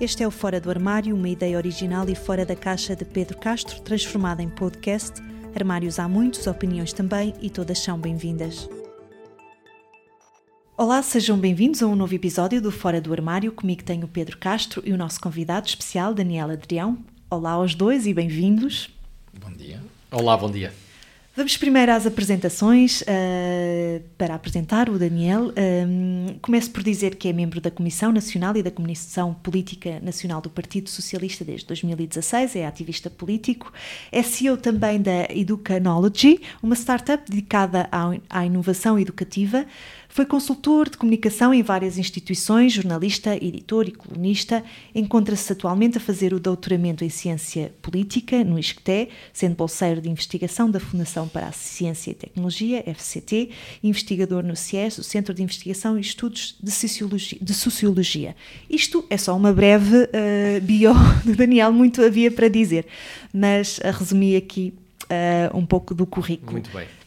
Este é o Fora do Armário, uma ideia original e fora da caixa de Pedro Castro, transformada em podcast. Armários há muitos, opiniões também, e todas são bem-vindas. Olá, sejam bem-vindos a um novo episódio do Fora do Armário. Comigo tenho o Pedro Castro e o nosso convidado especial, Daniel Adrião. Olá aos dois e bem-vindos. Bom dia. Olá, bom dia. Vamos primeiro às apresentações. Uh, para apresentar o Daniel, um, começo por dizer que é membro da Comissão Nacional e da Comissão Política Nacional do Partido Socialista desde 2016, é ativista político, é CEO também da Educanology, uma startup dedicada à, à inovação educativa. Foi consultor de comunicação em várias instituições, jornalista, editor e colunista. Encontra-se atualmente a fazer o doutoramento em Ciência Política no ISCTE, sendo bolseiro de investigação da Fundação para a Ciência e Tecnologia, FCT, investigador no CIES, o Centro de Investigação e Estudos de Sociologia. De Sociologia. Isto é só uma breve uh, bio de Daniel, muito havia para dizer, mas uh, resumi aqui uh, um pouco do currículo. Muito bem.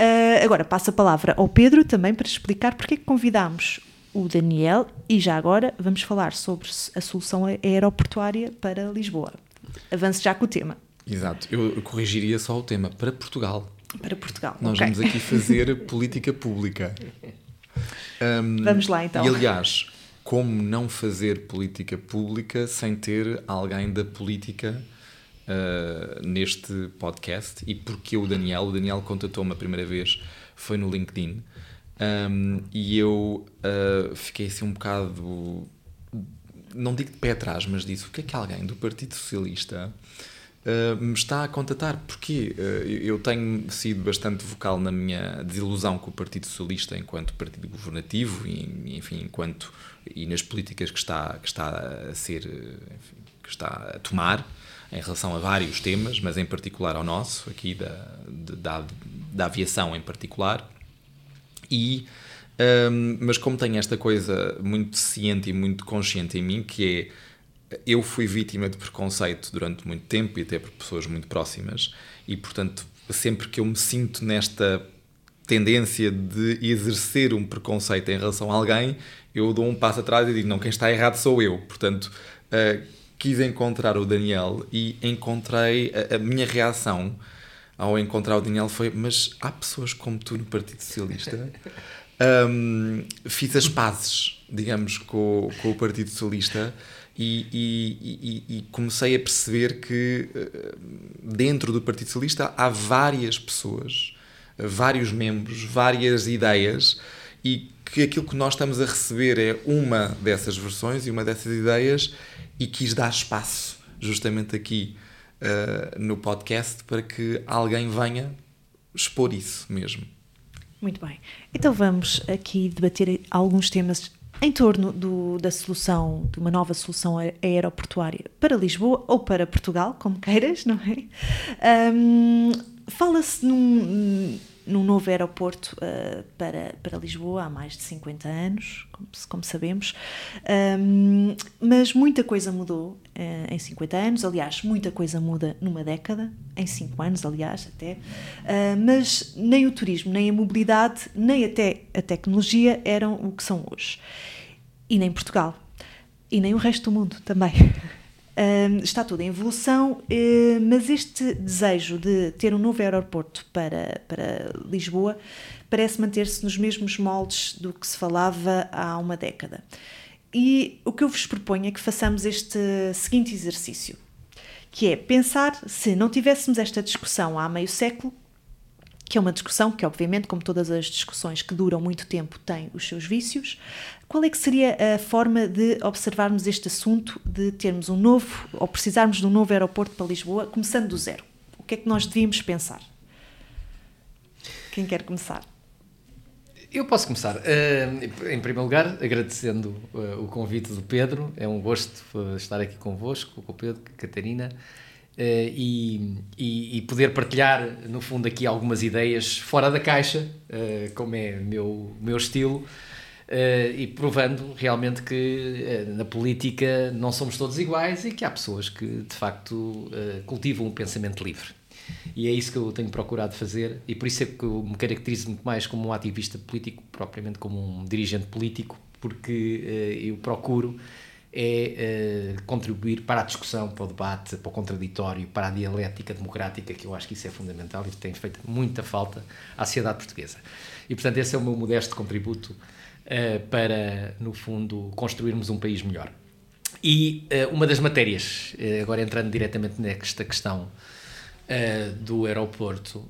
Uh, agora passo a palavra ao Pedro também para explicar porque é que convidámos o Daniel e já agora vamos falar sobre a solução aeroportuária para Lisboa. Avance já com o tema. Exato, eu corrigiria só o tema para Portugal. Para Portugal. Nós okay. vamos aqui fazer política pública. Um, vamos lá então. E aliás, como não fazer política pública sem ter alguém da política uh, neste podcast e porque o Daniel, o Daniel contatou-me a primeira vez, foi no LinkedIn, um, e eu uh, fiquei assim um bocado, não digo de pé atrás, mas disse, o que é que alguém do Partido Socialista uh, me está a contatar? Porque eu tenho sido bastante vocal na minha desilusão com o Partido Socialista enquanto partido governativo e, enfim, enquanto e nas políticas que está, que está a ser, enfim, que está a tomar em relação a vários temas, mas em particular ao nosso, aqui da, da, da aviação em particular. E, um, mas como tenho esta coisa muito ciente e muito consciente em mim, que é eu fui vítima de preconceito durante muito tempo e até por pessoas muito próximas, e portanto, sempre que eu me sinto nesta tendência de exercer um preconceito em relação a alguém, eu dou um passo atrás e digo: não, quem está errado sou eu. Portanto, uh, quis encontrar o Daniel e encontrei a, a, minha reação ao encontrar o Daniel foi mas há pessoas como tu no Partido Socialista? Um, fiz as pazes digamos com, com o Partido Socialista e, e, e, e, comecei a perceber que eh, dentro do Partido Socialista há várias pessoas vários membros, várias ideias e que aquilo que nós estamos a receber é uma dessas versões e uma dessas ideias e quis dar espaço justamente aqui uh, no podcast para que alguém venha expor isso mesmo. Muito bem. Então vamos aqui debater alguns temas em torno do, da solução, de uma nova solução aeroportuária para Lisboa ou para Portugal, como queiras, não é? Um, Fala-se num, num novo aeroporto uh, para, para Lisboa há mais de 50 anos, como, como sabemos, um, mas muita coisa mudou uh, em 50 anos, aliás, muita coisa muda numa década, em 5 anos, aliás, até, uh, mas nem o turismo, nem a mobilidade, nem até a tecnologia eram o que são hoje. E nem Portugal. E nem o resto do mundo também. Um, está tudo em evolução, uh, mas este desejo de ter um novo aeroporto para, para Lisboa parece manter-se nos mesmos moldes do que se falava há uma década. E o que eu vos proponho é que façamos este seguinte exercício, que é pensar se não tivéssemos esta discussão há meio século, que é uma discussão que, obviamente, como todas as discussões que duram muito tempo, tem os seus vícios. Qual é que seria a forma de observarmos este assunto, de termos um novo, ou precisarmos de um novo aeroporto para Lisboa, começando do zero? O que é que nós devíamos pensar? Quem quer começar? Eu posso começar. Uh, em primeiro lugar, agradecendo uh, o convite do Pedro. É um gosto uh, estar aqui convosco, com o Pedro, com a Catarina. E, e, e, poder partilhar, no fundo, aqui algumas ideias fora da caixa, como é meu, meu estilo, e provando realmente que na política não somos todos iguais e que há pessoas que, de facto, cultivam um pensamento livre. E é isso que eu tenho procurado fazer, e por isso é que eu me caracterizo muito mais como um ativista político, propriamente como um dirigente político, porque eu procuro é uh, contribuir para a discussão, para o debate, para o contraditório, para a dialética democrática, que eu acho que isso é fundamental e tem feito muita falta à sociedade portuguesa. E, portanto, esse é o meu modesto contributo uh, para, no fundo, construirmos um país melhor. E uh, uma das matérias, agora entrando diretamente nesta questão do aeroporto,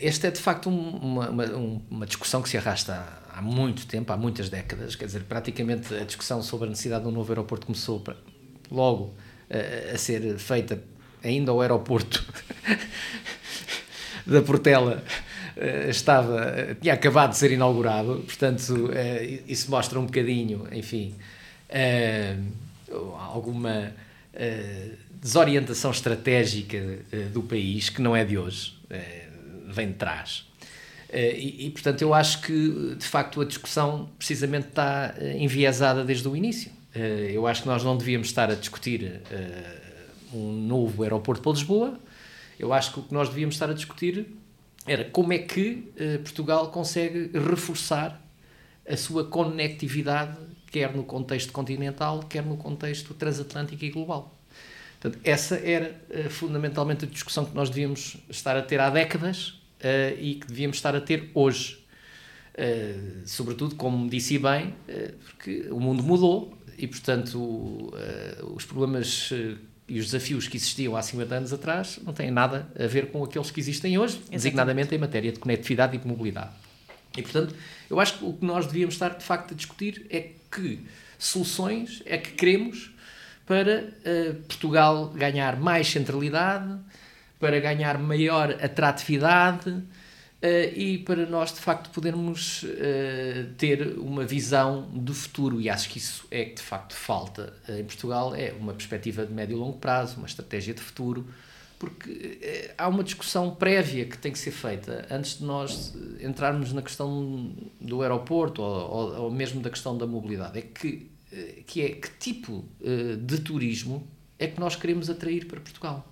esta é de facto um, uma, uma, uma discussão que se arrasta há, há muito tempo, há muitas décadas, quer dizer, praticamente a discussão sobre a necessidade de um novo aeroporto começou para, logo a ser feita ainda ao aeroporto da Portela estava, tinha acabado de ser inaugurado, portanto isso mostra um bocadinho, enfim, alguma desorientação estratégica do país, que não é de hoje, vem de trás. Eh, e, e, portanto, eu acho que, de facto, a discussão precisamente está eh, enviesada desde o início. Eh, eu acho que nós não devíamos estar a discutir um novo aeroporto para Lisboa. Eu acho que o que nós devíamos estar a discutir era como é que Portugal consegue reforçar a sua conectividade, quer no contexto continental, quer no contexto transatlântico e global. Portanto, essa era fundamentalmente a discussão que nós devíamos estar a ter há décadas uh, e que devíamos estar a ter hoje. Uh, sobretudo, como disse bem, uh, porque o mundo mudou e, portanto, os problemas e os desafios que existiam há 50 anos atrás não têm nada a ver com aqueles que existem hoje, Exatamente. designadamente em matéria de conectividade e de mobilidade. E, portanto, eu acho que o que nós devíamos estar, de facto, a discutir é que soluções é que queremos para uh, Portugal ganhar mais centralidade, para ganhar maior atratividade uh, e para nós, de facto, podermos uh, ter uma visão do futuro. E acho que isso é que, de facto, falta uh, em Portugal, é uma perspectiva de médio e longo prazo, uma estratégia de futuro, porque há uma discussão prévia que tem que ser feita antes de nós entrarmos na questão do aeroporto ou, ou, ou mesmo da questão da mobilidade. É que, que é que tipo de turismo é que nós queremos atrair para Portugal.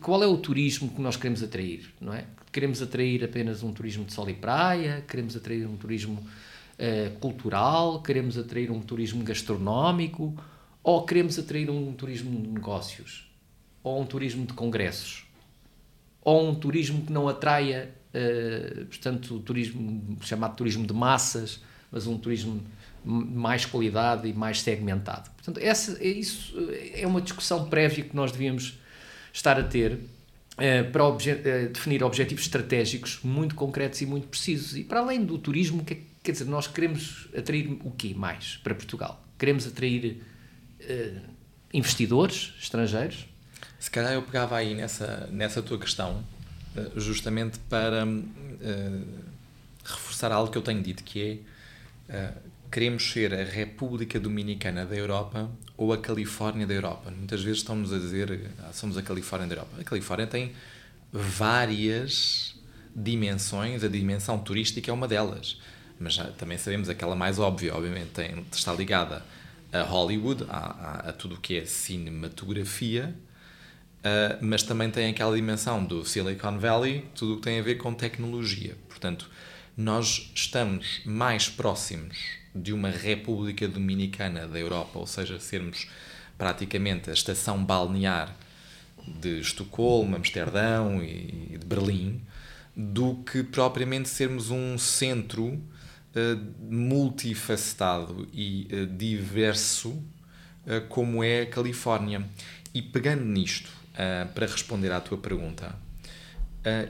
Qual é o turismo que nós queremos atrair, não é? Queremos atrair apenas um turismo de sol e praia, queremos atrair um turismo uh, cultural, queremos atrair um turismo gastronómico, ou queremos atrair um turismo de negócios, ou um turismo de congressos, ou um turismo que não atraia, uh, portanto, o turismo chamado turismo de massas, mas um turismo de mais qualidade e mais segmentado. Portanto, essa, isso é uma discussão prévia que nós devíamos estar a ter para obje uh, definir objetivos estratégicos muito concretos e muito precisos. E para além do turismo, que, quer dizer, nós queremos atrair o quê mais para Portugal? Queremos atrair uh, investidores estrangeiros? Se calhar eu pegava aí nessa, nessa tua questão, justamente para reforçar algo que eu tenho dito, que é queremos ser a República Dominicana da Europa ou a Califórnia da Europa. Muitas vezes estamos a dizer ah, somos a Califórnia da Europa. A Califórnia tem várias dimensões, a dimensão turística é uma delas. Mas já, também sabemos aquela mais óbvia, obviamente, tem, está ligada a Hollywood, a, a, a tudo o que é cinematografia, uh, mas também tem aquela dimensão do Silicon Valley, tudo o que tem a ver com tecnologia. Portanto, nós estamos mais próximos de uma República Dominicana da Europa, ou seja, sermos praticamente a estação balnear de Estocolmo, Amsterdão e de Berlim, do que propriamente sermos um centro uh, multifacetado e uh, diverso uh, como é a Califórnia. E pegando nisto, para responder à tua pergunta,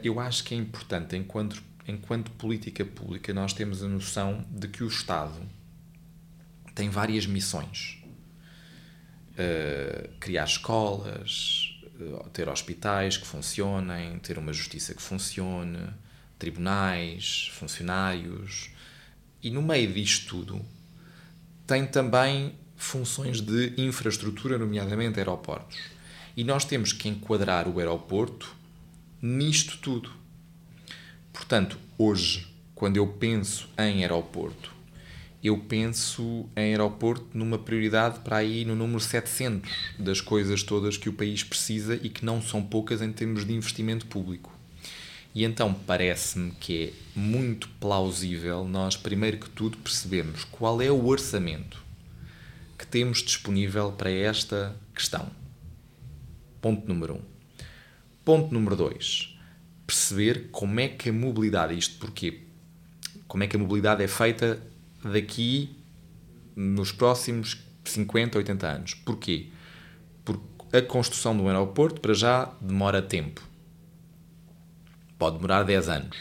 eu acho que é importante, enquanto enquanto política pública, nós temos a noção de que o Estado tem várias missões. Uh, criar escolas, uh, ter hospitais que funcionem, ter uma justiça que funcione, tribunais, funcionários. E no meio disto tudo, tem também funções de infraestrutura, nomeadamente aeroportos. E nós temos que enquadrar o aeroporto nisto tudo. Portanto, hoje, quando eu penso em aeroporto, eu penso em aeroporto numa prioridade para aí no número 700 das coisas todas que o país precisa e que não são poucas em termos de investimento público. E então parece-me que é muito plausível nós, primeiro que tudo, percebemos qual é o orçamento que temos disponível para esta questão? Ponto número um. Ponto número dois. Perceber como é que a mobilidade, isto porquê? Como é que a mobilidade é feita daqui nos próximos 50, 80 anos. Porquê? Porque a construção de um aeroporto, para já, demora tempo. Pode demorar 10 anos.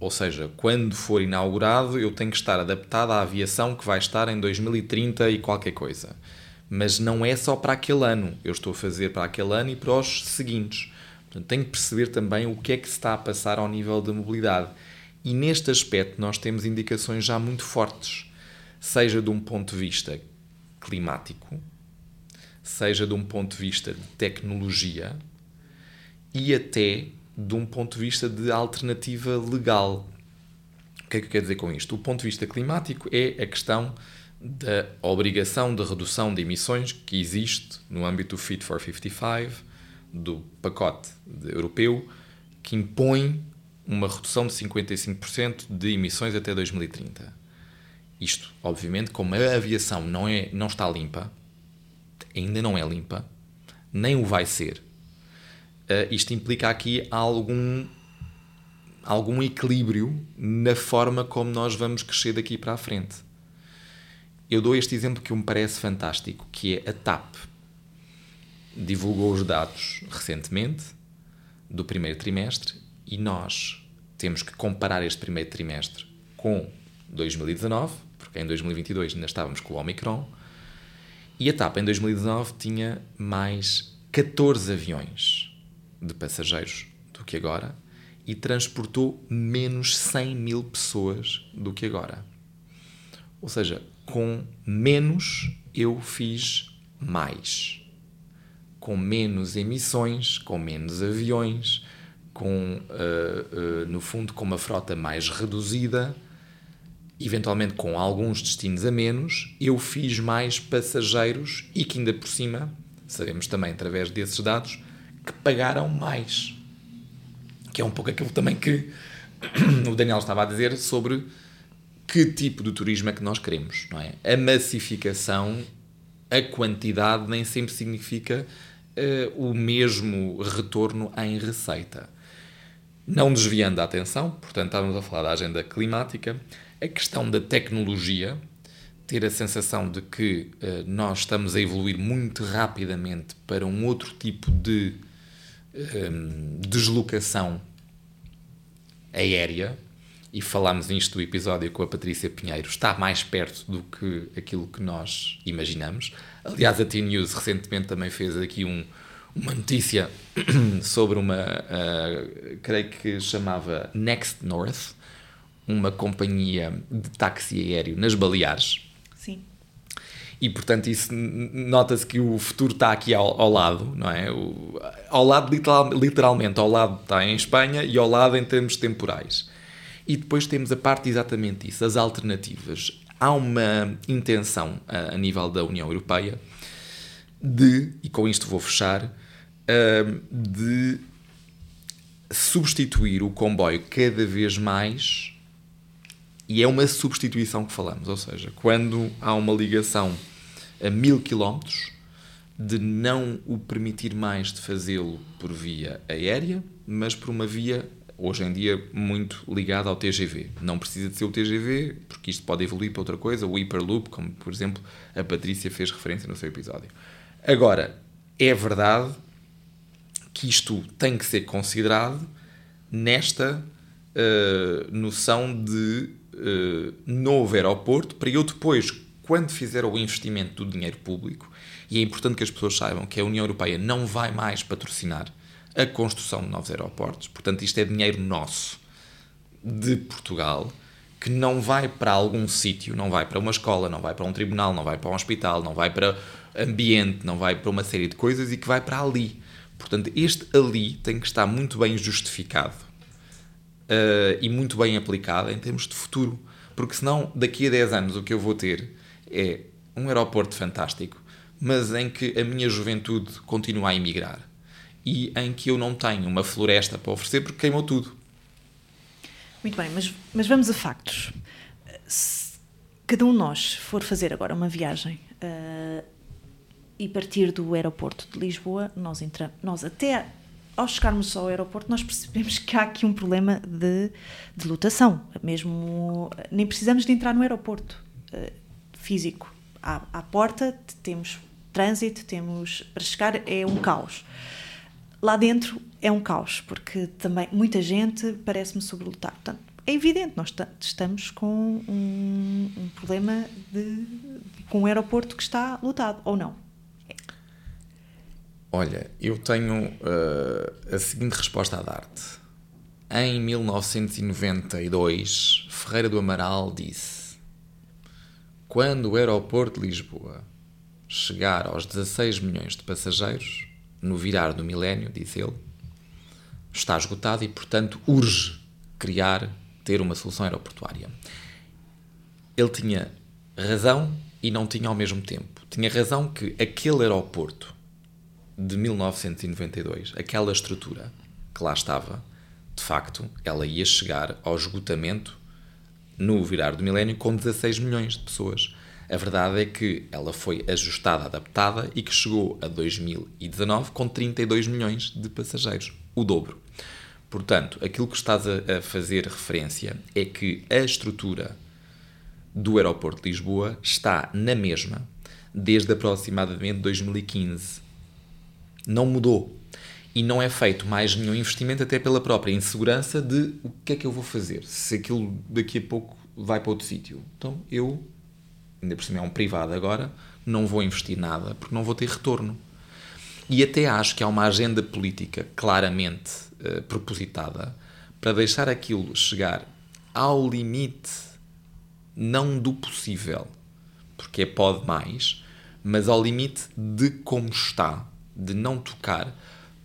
Ou seja, quando for inaugurado, eu tenho que estar adaptado à aviação que vai estar em 2030 e qualquer coisa. Mas não é só para aquele ano. Eu estou a fazer para aquele ano e para os seguintes. Portanto, tenho que perceber também o que é que se está a passar ao nível da mobilidade. E neste aspecto nós temos indicações já muito fortes, seja de um ponto de vista climático, seja de um ponto de vista de tecnologia e até de um ponto de vista de alternativa legal. O que é que eu quero dizer com isto? O ponto de vista climático é a questão da obrigação de redução de emissões que existe no âmbito do Fit for 55, do pacote europeu, que impõe uma redução de 55% de emissões até 2030. Isto, obviamente, como a aviação não, é, não está limpa, ainda não é limpa, nem o vai ser, uh, isto implica aqui algum, algum equilíbrio na forma como nós vamos crescer daqui para a frente. Eu dou este exemplo que me parece fantástico, que é a TAP. Divulgou os dados recentemente do primeiro trimestre e nós temos que comparar este primeiro trimestre com 2019, porque em 2022 ainda estávamos com o Omicron, e a TAP em 2019 tinha mais 14 aviões de passageiros do que agora e transportou menos 100 mil pessoas do que agora. Ou seja, com menos eu fiz mais. Com menos emissões, com menos aviões, com, uh, uh, no fundo, com uma frota mais reduzida, eventualmente com alguns destinos a menos, eu fiz mais passageiros e que ainda por cima, sabemos também através desses dados, que pagaram mais. Que é um pouco aquilo também que o Daniel estava a dizer sobre que tipo de turismo é que nós queremos, não é? A massificação, a quantidade nem sempre significa o mesmo retorno em receita. Não desviando a atenção, portanto, estávamos a falar da agenda climática, a questão da tecnologia, ter a sensação de que uh, nós estamos a evoluir muito rapidamente para um outro tipo de um, deslocação aérea, e falámos nisto do episódio com a Patrícia Pinheiro, está mais perto do que aquilo que nós imaginamos. Aliás, a T-News recentemente também fez aqui um, uma notícia sobre uma, uh, creio que chamava Next North, uma companhia de táxi aéreo nas Baleares. Sim. E, portanto, isso nota-se que o futuro está aqui ao, ao lado, não é? O, ao lado, literal, literalmente, ao lado está em Espanha e ao lado em termos temporais. E depois temos a parte exatamente disso, as alternativas. Há uma intenção a, a nível da União Europeia de, e com isto vou fechar, de substituir o comboio cada vez mais e é uma substituição que falamos, ou seja, quando há uma ligação a mil quilómetros, de não o permitir mais de fazê-lo por via aérea, mas por uma via, hoje em dia, muito ligada ao TGV. Não precisa de ser o TGV, porque isto pode evoluir para outra coisa, o Hyperloop, como por exemplo a Patrícia fez referência no seu episódio. Agora, é verdade que isto tem que ser considerado nesta uh, noção de uh, novo aeroporto para eu depois, quando fizer o investimento do dinheiro público, e é importante que as pessoas saibam que a União Europeia não vai mais patrocinar a construção de novos aeroportos, portanto, isto é dinheiro nosso de Portugal que não vai para algum sítio, não vai para uma escola, não vai para um tribunal, não vai para um hospital, não vai para ambiente, não vai para uma série de coisas e que vai para ali. Portanto, este ali tem que estar muito bem justificado uh, e muito bem aplicado em termos de futuro. Porque senão, daqui a 10 anos, o que eu vou ter é um aeroporto fantástico, mas em que a minha juventude continua a emigrar e em que eu não tenho uma floresta para oferecer porque queimou tudo. Muito bem, mas, mas vamos a factos. cada um de nós for fazer agora uma viagem uh, e partir do aeroporto de Lisboa, nós entramos, nós até ao chegarmos ao aeroporto, nós percebemos que há aqui um problema de, de lotação. Mesmo nem precisamos de entrar no aeroporto uh, físico. À, à porta temos trânsito, temos para chegar é um caos. Lá dentro é um caos, porque também muita gente parece-me sobrelotar. Portanto, é evidente, nós estamos com um, um problema de, com um aeroporto que está lotado, ou não? Olha, eu tenho uh, a seguinte resposta a dar-te. Em 1992, Ferreira do Amaral disse: Quando o aeroporto de Lisboa chegar aos 16 milhões de passageiros, no virar do milénio, diz ele, está esgotado e, portanto, urge criar, ter uma solução aeroportuária. Ele tinha razão e não tinha ao mesmo tempo. Tinha razão que aquele aeroporto de 1992, aquela estrutura que lá estava, de facto, ela ia chegar ao esgotamento no virar do milénio com 16 milhões de pessoas. A verdade é que ela foi ajustada, adaptada e que chegou a 2019 com 32 milhões de passageiros, o dobro. Portanto, aquilo que estás a fazer referência é que a estrutura do aeroporto de Lisboa está na mesma desde aproximadamente 2015 não mudou. E não é feito mais nenhum investimento, até pela própria insegurança de o que é que eu vou fazer se aquilo daqui a pouco vai para outro sítio. Então eu, ainda por cima é um privado agora, não vou investir nada porque não vou ter retorno. E até acho que há uma agenda política claramente uh, propositada para deixar aquilo chegar ao limite, não do possível, porque é pode mais, mas ao limite de como está de não tocar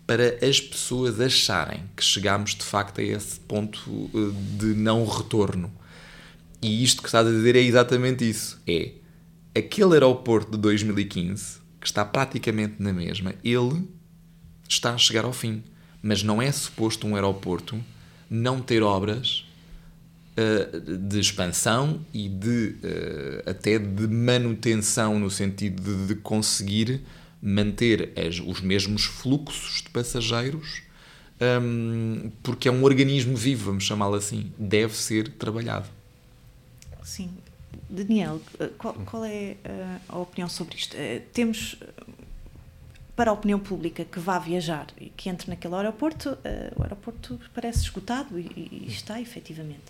para as pessoas acharem que chegamos de facto a esse ponto eh, de não retorno. E isto que estás a dizer é exatamente isso. É aquele aeroporto de 2015, que está praticamente na mesma, ele está a chegar ao fim. Mas não é suposto um aeroporto não ter obras uh, de expansão e de uh, até de manutenção no sentido de, de conseguir manter as, os mesmos fluxos de passageiros, um, porque é um organismo vivo, vamos chamá-lo assim, deve ser trabalhado. Sim. Daniel, qual, qual é uh, a opinião sobre isto? Uh, temos, para a opinião pública que vá viajar e que entre naquele aeroporto, o aeroporto parece esgotado e, e está efetivamente.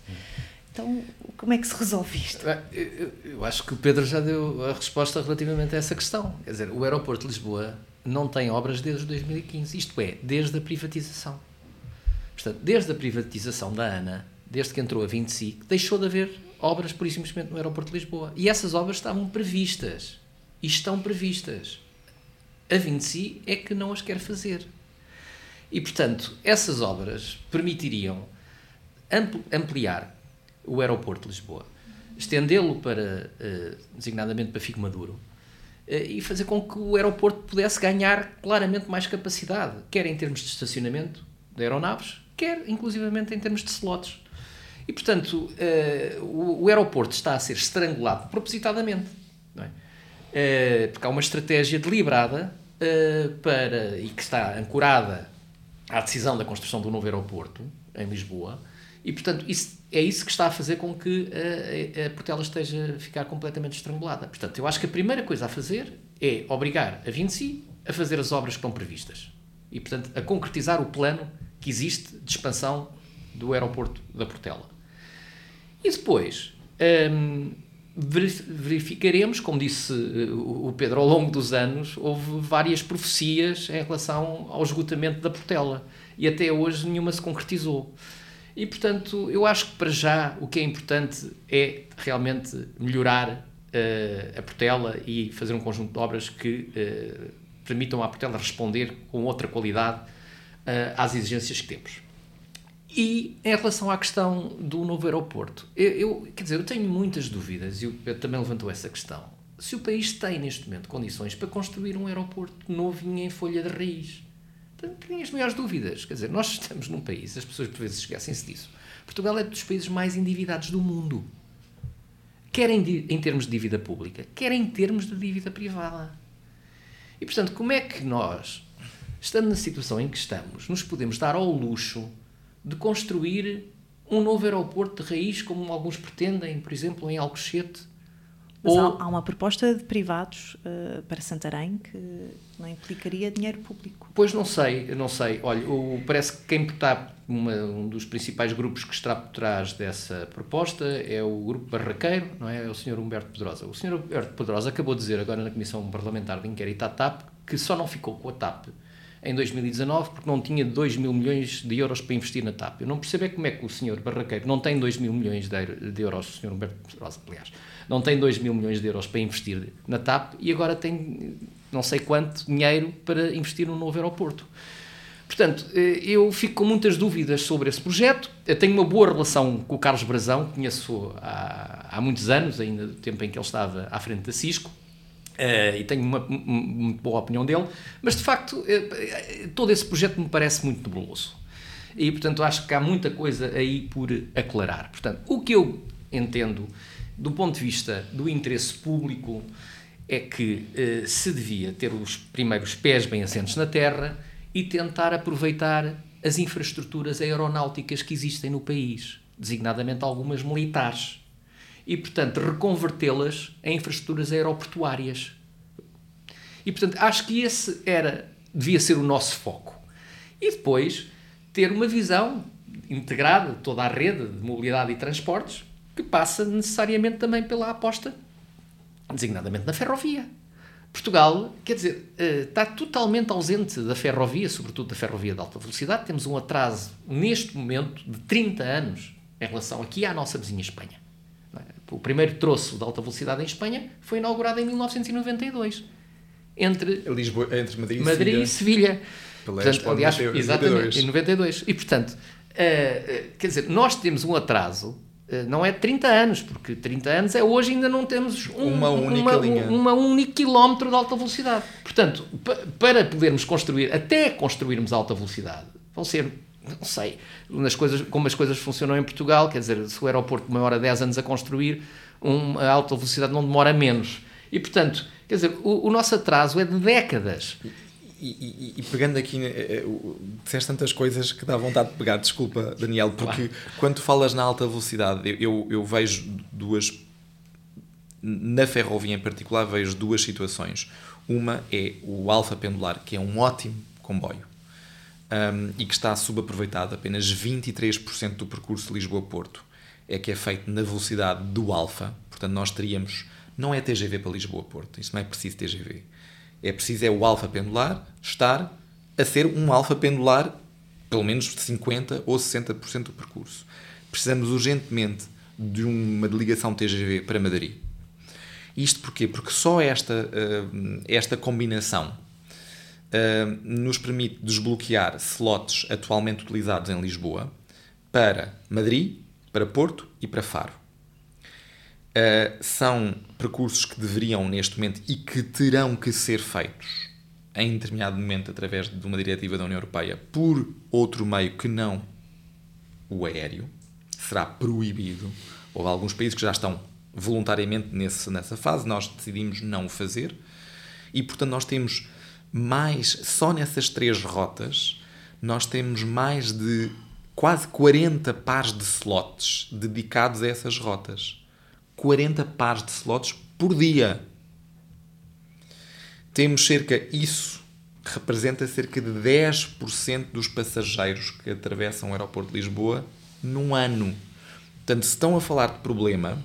Então, como é que se resolve isto? Eu, eu, acho que o Pedro já deu a resposta relativamente a essa questão. Quer dizer, o aeroporto de Lisboa não tem obras desde 2015, isto é, desde a privatização. Portanto, desde a privatização da ANA, desde que entrou a 25, deixou de haver obras, por isso simplesmente, no aeroporto de Lisboa. E essas obras estavam previstas. E estão previstas. A 25 é que não as quer fazer. E, portanto, essas obras permitiriam ampliar o aeroporto de Lisboa, estendê-lo para, uh, designadamente para Figo Maduro, uh, e fazer com que o aeroporto pudesse ganhar claramente mais capacidade, quer em termos de estacionamento de aeronaves, quer inclusivamente em termos de slots. E, portanto, uh, o, o, aeroporto está a ser estrangulado propositadamente, é? porque há uma estratégia deliberada para, e que está ancorada à decisão da construção do novo aeroporto em Lisboa, e, portanto, isso, é isso que está a fazer com que a, a, Portela esteja a ficar completamente estrangulada. Portanto, eu acho que a primeira coisa a fazer é obrigar a Vinci a fazer as obras que estão previstas. E, portanto, a concretizar o plano que existe de expansão do aeroporto da Portela. E depois, hum, verificaremos, como disse eh, o Pedro, ao longo dos anos, houve várias profecias em relação ao esgotamento da Portela. E até hoje nenhuma se concretizou. E, portanto, eu acho que para já o que é importante é realmente melhorar uh, a Portela e fazer um conjunto de obras que uh, permitam à Portela responder com outra qualidade uh, às exigências que temos. E em relação à questão do novo aeroporto, eu, eu quer dizer, eu tenho muitas dúvidas, e Pedro também levantou essa questão. Se o país tem neste momento condições para construir um aeroporto novinho em folha de raiz, tenho as maiores dúvidas. Quer dizer, nós estamos num país, as pessoas por vezes esquecem-se disso. Portugal é dos países mais endividados do mundo. quer em, em termos de dívida pública, quer em termos de dívida privada. E, portanto, como é que nós, estando na situação em que estamos, nos podemos dar ao luxo de construir um novo aeroporto de raiz, como alguns pretendem, por exemplo, em Alcochete, mas Ou... há, há, uma proposta de privados uh, para Santarém que não implicaria dinheiro público. Pois não sei, não sei. Olha, o, parece que quem está, uma, um dos principais grupos que está por trás dessa proposta é o grupo Barraqueiro, não é? É o Sr. Humberto Pedrosa. O Sr. Humberto Pedrosa acabou de dizer agora na Comissão Parlamentar de Inquérito à TAP que só não ficou com a TAP em 2019 porque não tinha 2 mil milhões de euros para investir na TAP. Eu não percebo é como é que o Sr. Barraqueiro não tem 2 mil milhões de euros, o Sr. Humberto Pedrosa, aliás, não tem 2 mil milhões de euros para investir na TAP e agora tem não sei quanto dinheiro para investir num novo aeroporto. Portanto, eh, eu fico com muitas dúvidas sobre esse projeto. Eu tenho uma boa relação com o Carlos Brazão, conheço há, há muitos anos, ainda do tempo em que ele estava à frente da Cisco, Uh, e tenho uma muito boa opinião dele, mas de facto uh, todo esse projeto me parece muito nebuloso. E portanto acho que há muita coisa aí por aclarar. Portanto, o que eu entendo do ponto de vista do interesse público, é que eh, se devia ter os primeiros pés bem assentos na terra e tentar aproveitar as infraestruturas aeronáuticas que existem no país, designadamente algumas militares, e, portanto, reconvertê-las em infraestruturas aeroportuárias. E, portanto, acho que esse era, devia ser o nosso foco. E depois ter uma visão integrada de toda a rede de mobilidade e transportes que passa necessariamente também pela aposta, designadamente na ferrovia. Portugal, quer dizer, eh, está totalmente ausente da ferrovia, sobretudo da ferrovia de alta velocidade. Temos um atraso, neste momento, de 30 anos em relação aqui à nossa vizinha Espanha. O primeiro troço de alta velocidade em Espanha foi inaugurado em 1992. Entre, Lisboa, entre Madrid, Madrid e Sevilha. Portanto, aliás, exatamente, em 92. E, portanto, uh, quer dizer, nós temos um atraso eh, não é 30 anos, porque 30 anos é hoje ainda não temos um, uma única uma, linha. Uma, um único quilómetro de alta velocidade. Portanto, para podermos construir, até construirmos alta velocidade, vão ser, não sei, nas coisas, como as coisas funcionam em Portugal, quer dizer, se o aeroporto demora 10 anos a construir, uma alta velocidade não demora menos. E, portanto, quer dizer, o, o nosso atraso é de décadas. E, e, e, pegando aqui, eh, eh, disseste tantas coisas que dá vontade de pegar, desculpa, Daniel, porque claro. quando falas na alta velocidade, eu, eu vejo duas. Na ferrovia em particular, vejo duas situações. Uma é o Alfa Pendular, que é um ótimo comboio um, e que está subaproveitado, apenas 23% do percurso Lisboa-Porto é que é feito na velocidade do Alfa, portanto, nós teríamos. Não é TGV para Lisboa-Porto, isso não é preciso TGV é preciso é o alfa pendular estar a ser um alfa pendular pelo menos de 50% ou 60% do percurso. Precisamos urgentemente de uma ligação TGV para Madrid. Isto porquê? Porque só esta, esta combinação uh, nos permite desbloquear slots atualmente utilizados em Lisboa para Madrid, para Porto e para Faro. Uh, são percursos que deveriam, neste momento, e que terão que ser feitos em determinado momento através de uma diretiva da União Europeia por outro meio que não o aéreo. Será proibido. Houve alguns países que já estão voluntariamente nesse, nessa fase, nós decidimos não o fazer. E, portanto, nós temos mais, só nessas três rotas, nós temos mais de quase 40 pares de slots dedicados a essas rotas. 40 pares de slots por dia. Temos cerca, isso representa cerca de 10% dos passageiros que atravessam o aeroporto de Lisboa num ano. Portanto, se estão a falar de problema,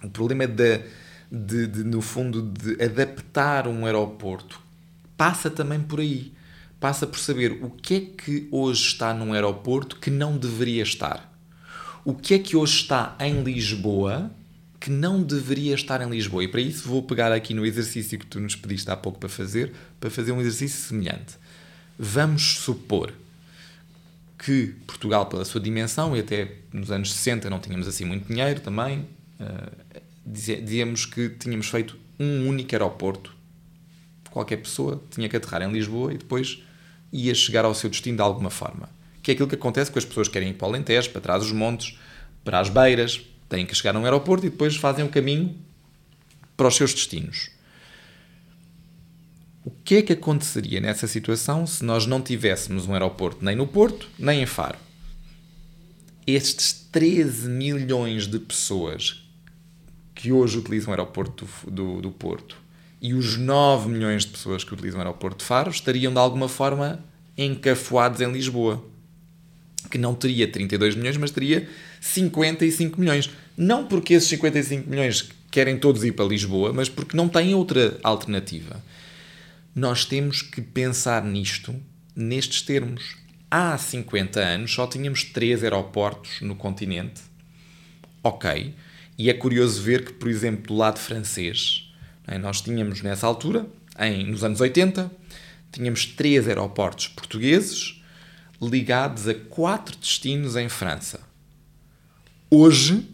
o problema de, de, de, no fundo, de adaptar um aeroporto passa também por aí. Passa por saber o que é que hoje está num aeroporto que não deveria estar. O que é que hoje está em Lisboa que não deveria estar em Lisboa. E para isso vou pegar aqui no exercício que tu nos pediste há pouco para fazer, para fazer um exercício semelhante. Vamos supor que Portugal, pela sua dimensão, e até nos anos 60 não tínhamos assim muito dinheiro também, uh, dizíamos que tínhamos feito um único aeroporto. Qualquer pessoa tinha que aterrar em Lisboa e depois ia chegar ao seu destino de alguma forma. Que é aquilo que acontece com as pessoas que querem ir para o Alentejo, para trás dos montes, para as beiras, têm que chegar a um aeroporto e depois fazem o caminho para os seus destinos. O que é que aconteceria nessa situação se nós não tivéssemos um aeroporto nem no Porto, nem em Faro? Estes 13 milhões de pessoas que hoje utilizam o aeroporto do, do, do Porto e os 9 milhões de pessoas que utilizam o aeroporto de Faro estariam de alguma forma encafuados em Lisboa. Que não teria 32 milhões, mas teria 55 milhões. Não porque esses 55 milhões querem todos ir para Lisboa, mas porque não têm outra alternativa. Nós temos que pensar nisto, nestes termos. Há 50 anos só tínhamos três aeroportos no continente. Ok. E é curioso ver que, por exemplo, do lado francês? Nós tínhamos nessa altura, em, nos anos 80, tínhamos três aeroportos portugueses ligados a quatro destinos em França. Hoje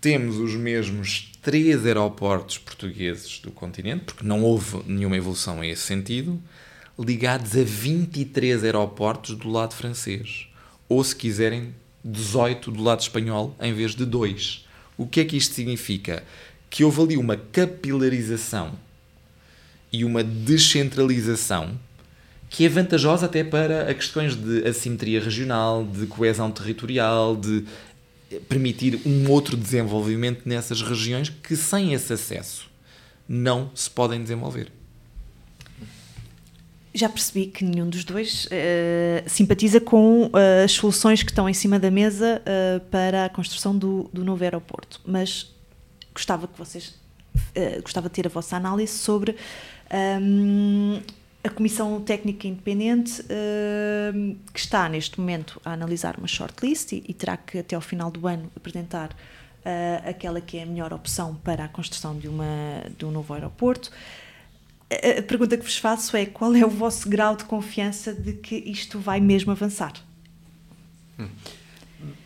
temos os mesmos três aeroportos portugueses do continente, porque não houve nenhuma evolução a esse sentido, ligados a 23 aeroportos do lado francês. Ou, se quiserem, 18 do lado espanhol em vez de 2. O que é que isto significa? Que houve ali uma capilarização e uma descentralização que é vantajosa até para questões de assimetria regional, de coesão territorial, de permitir um outro desenvolvimento nessas regiões que sem esse acesso não se podem desenvolver. Já percebi que nenhum dos dois uh, simpatiza com uh, as soluções que estão em cima da mesa uh, para a construção do, do, novo aeroporto, mas gostava que vocês gostava de ter a vossa análise sobre um, a Comissão Técnica Independente, uh, que está neste momento a analisar uma shortlist e, e terá que, até ao final do ano, apresentar uh, aquela que é a melhor opção para a construção de, uma, de um novo aeroporto. A, a pergunta que vos faço é: qual é o vosso grau de confiança de que isto vai mesmo avançar? Hum.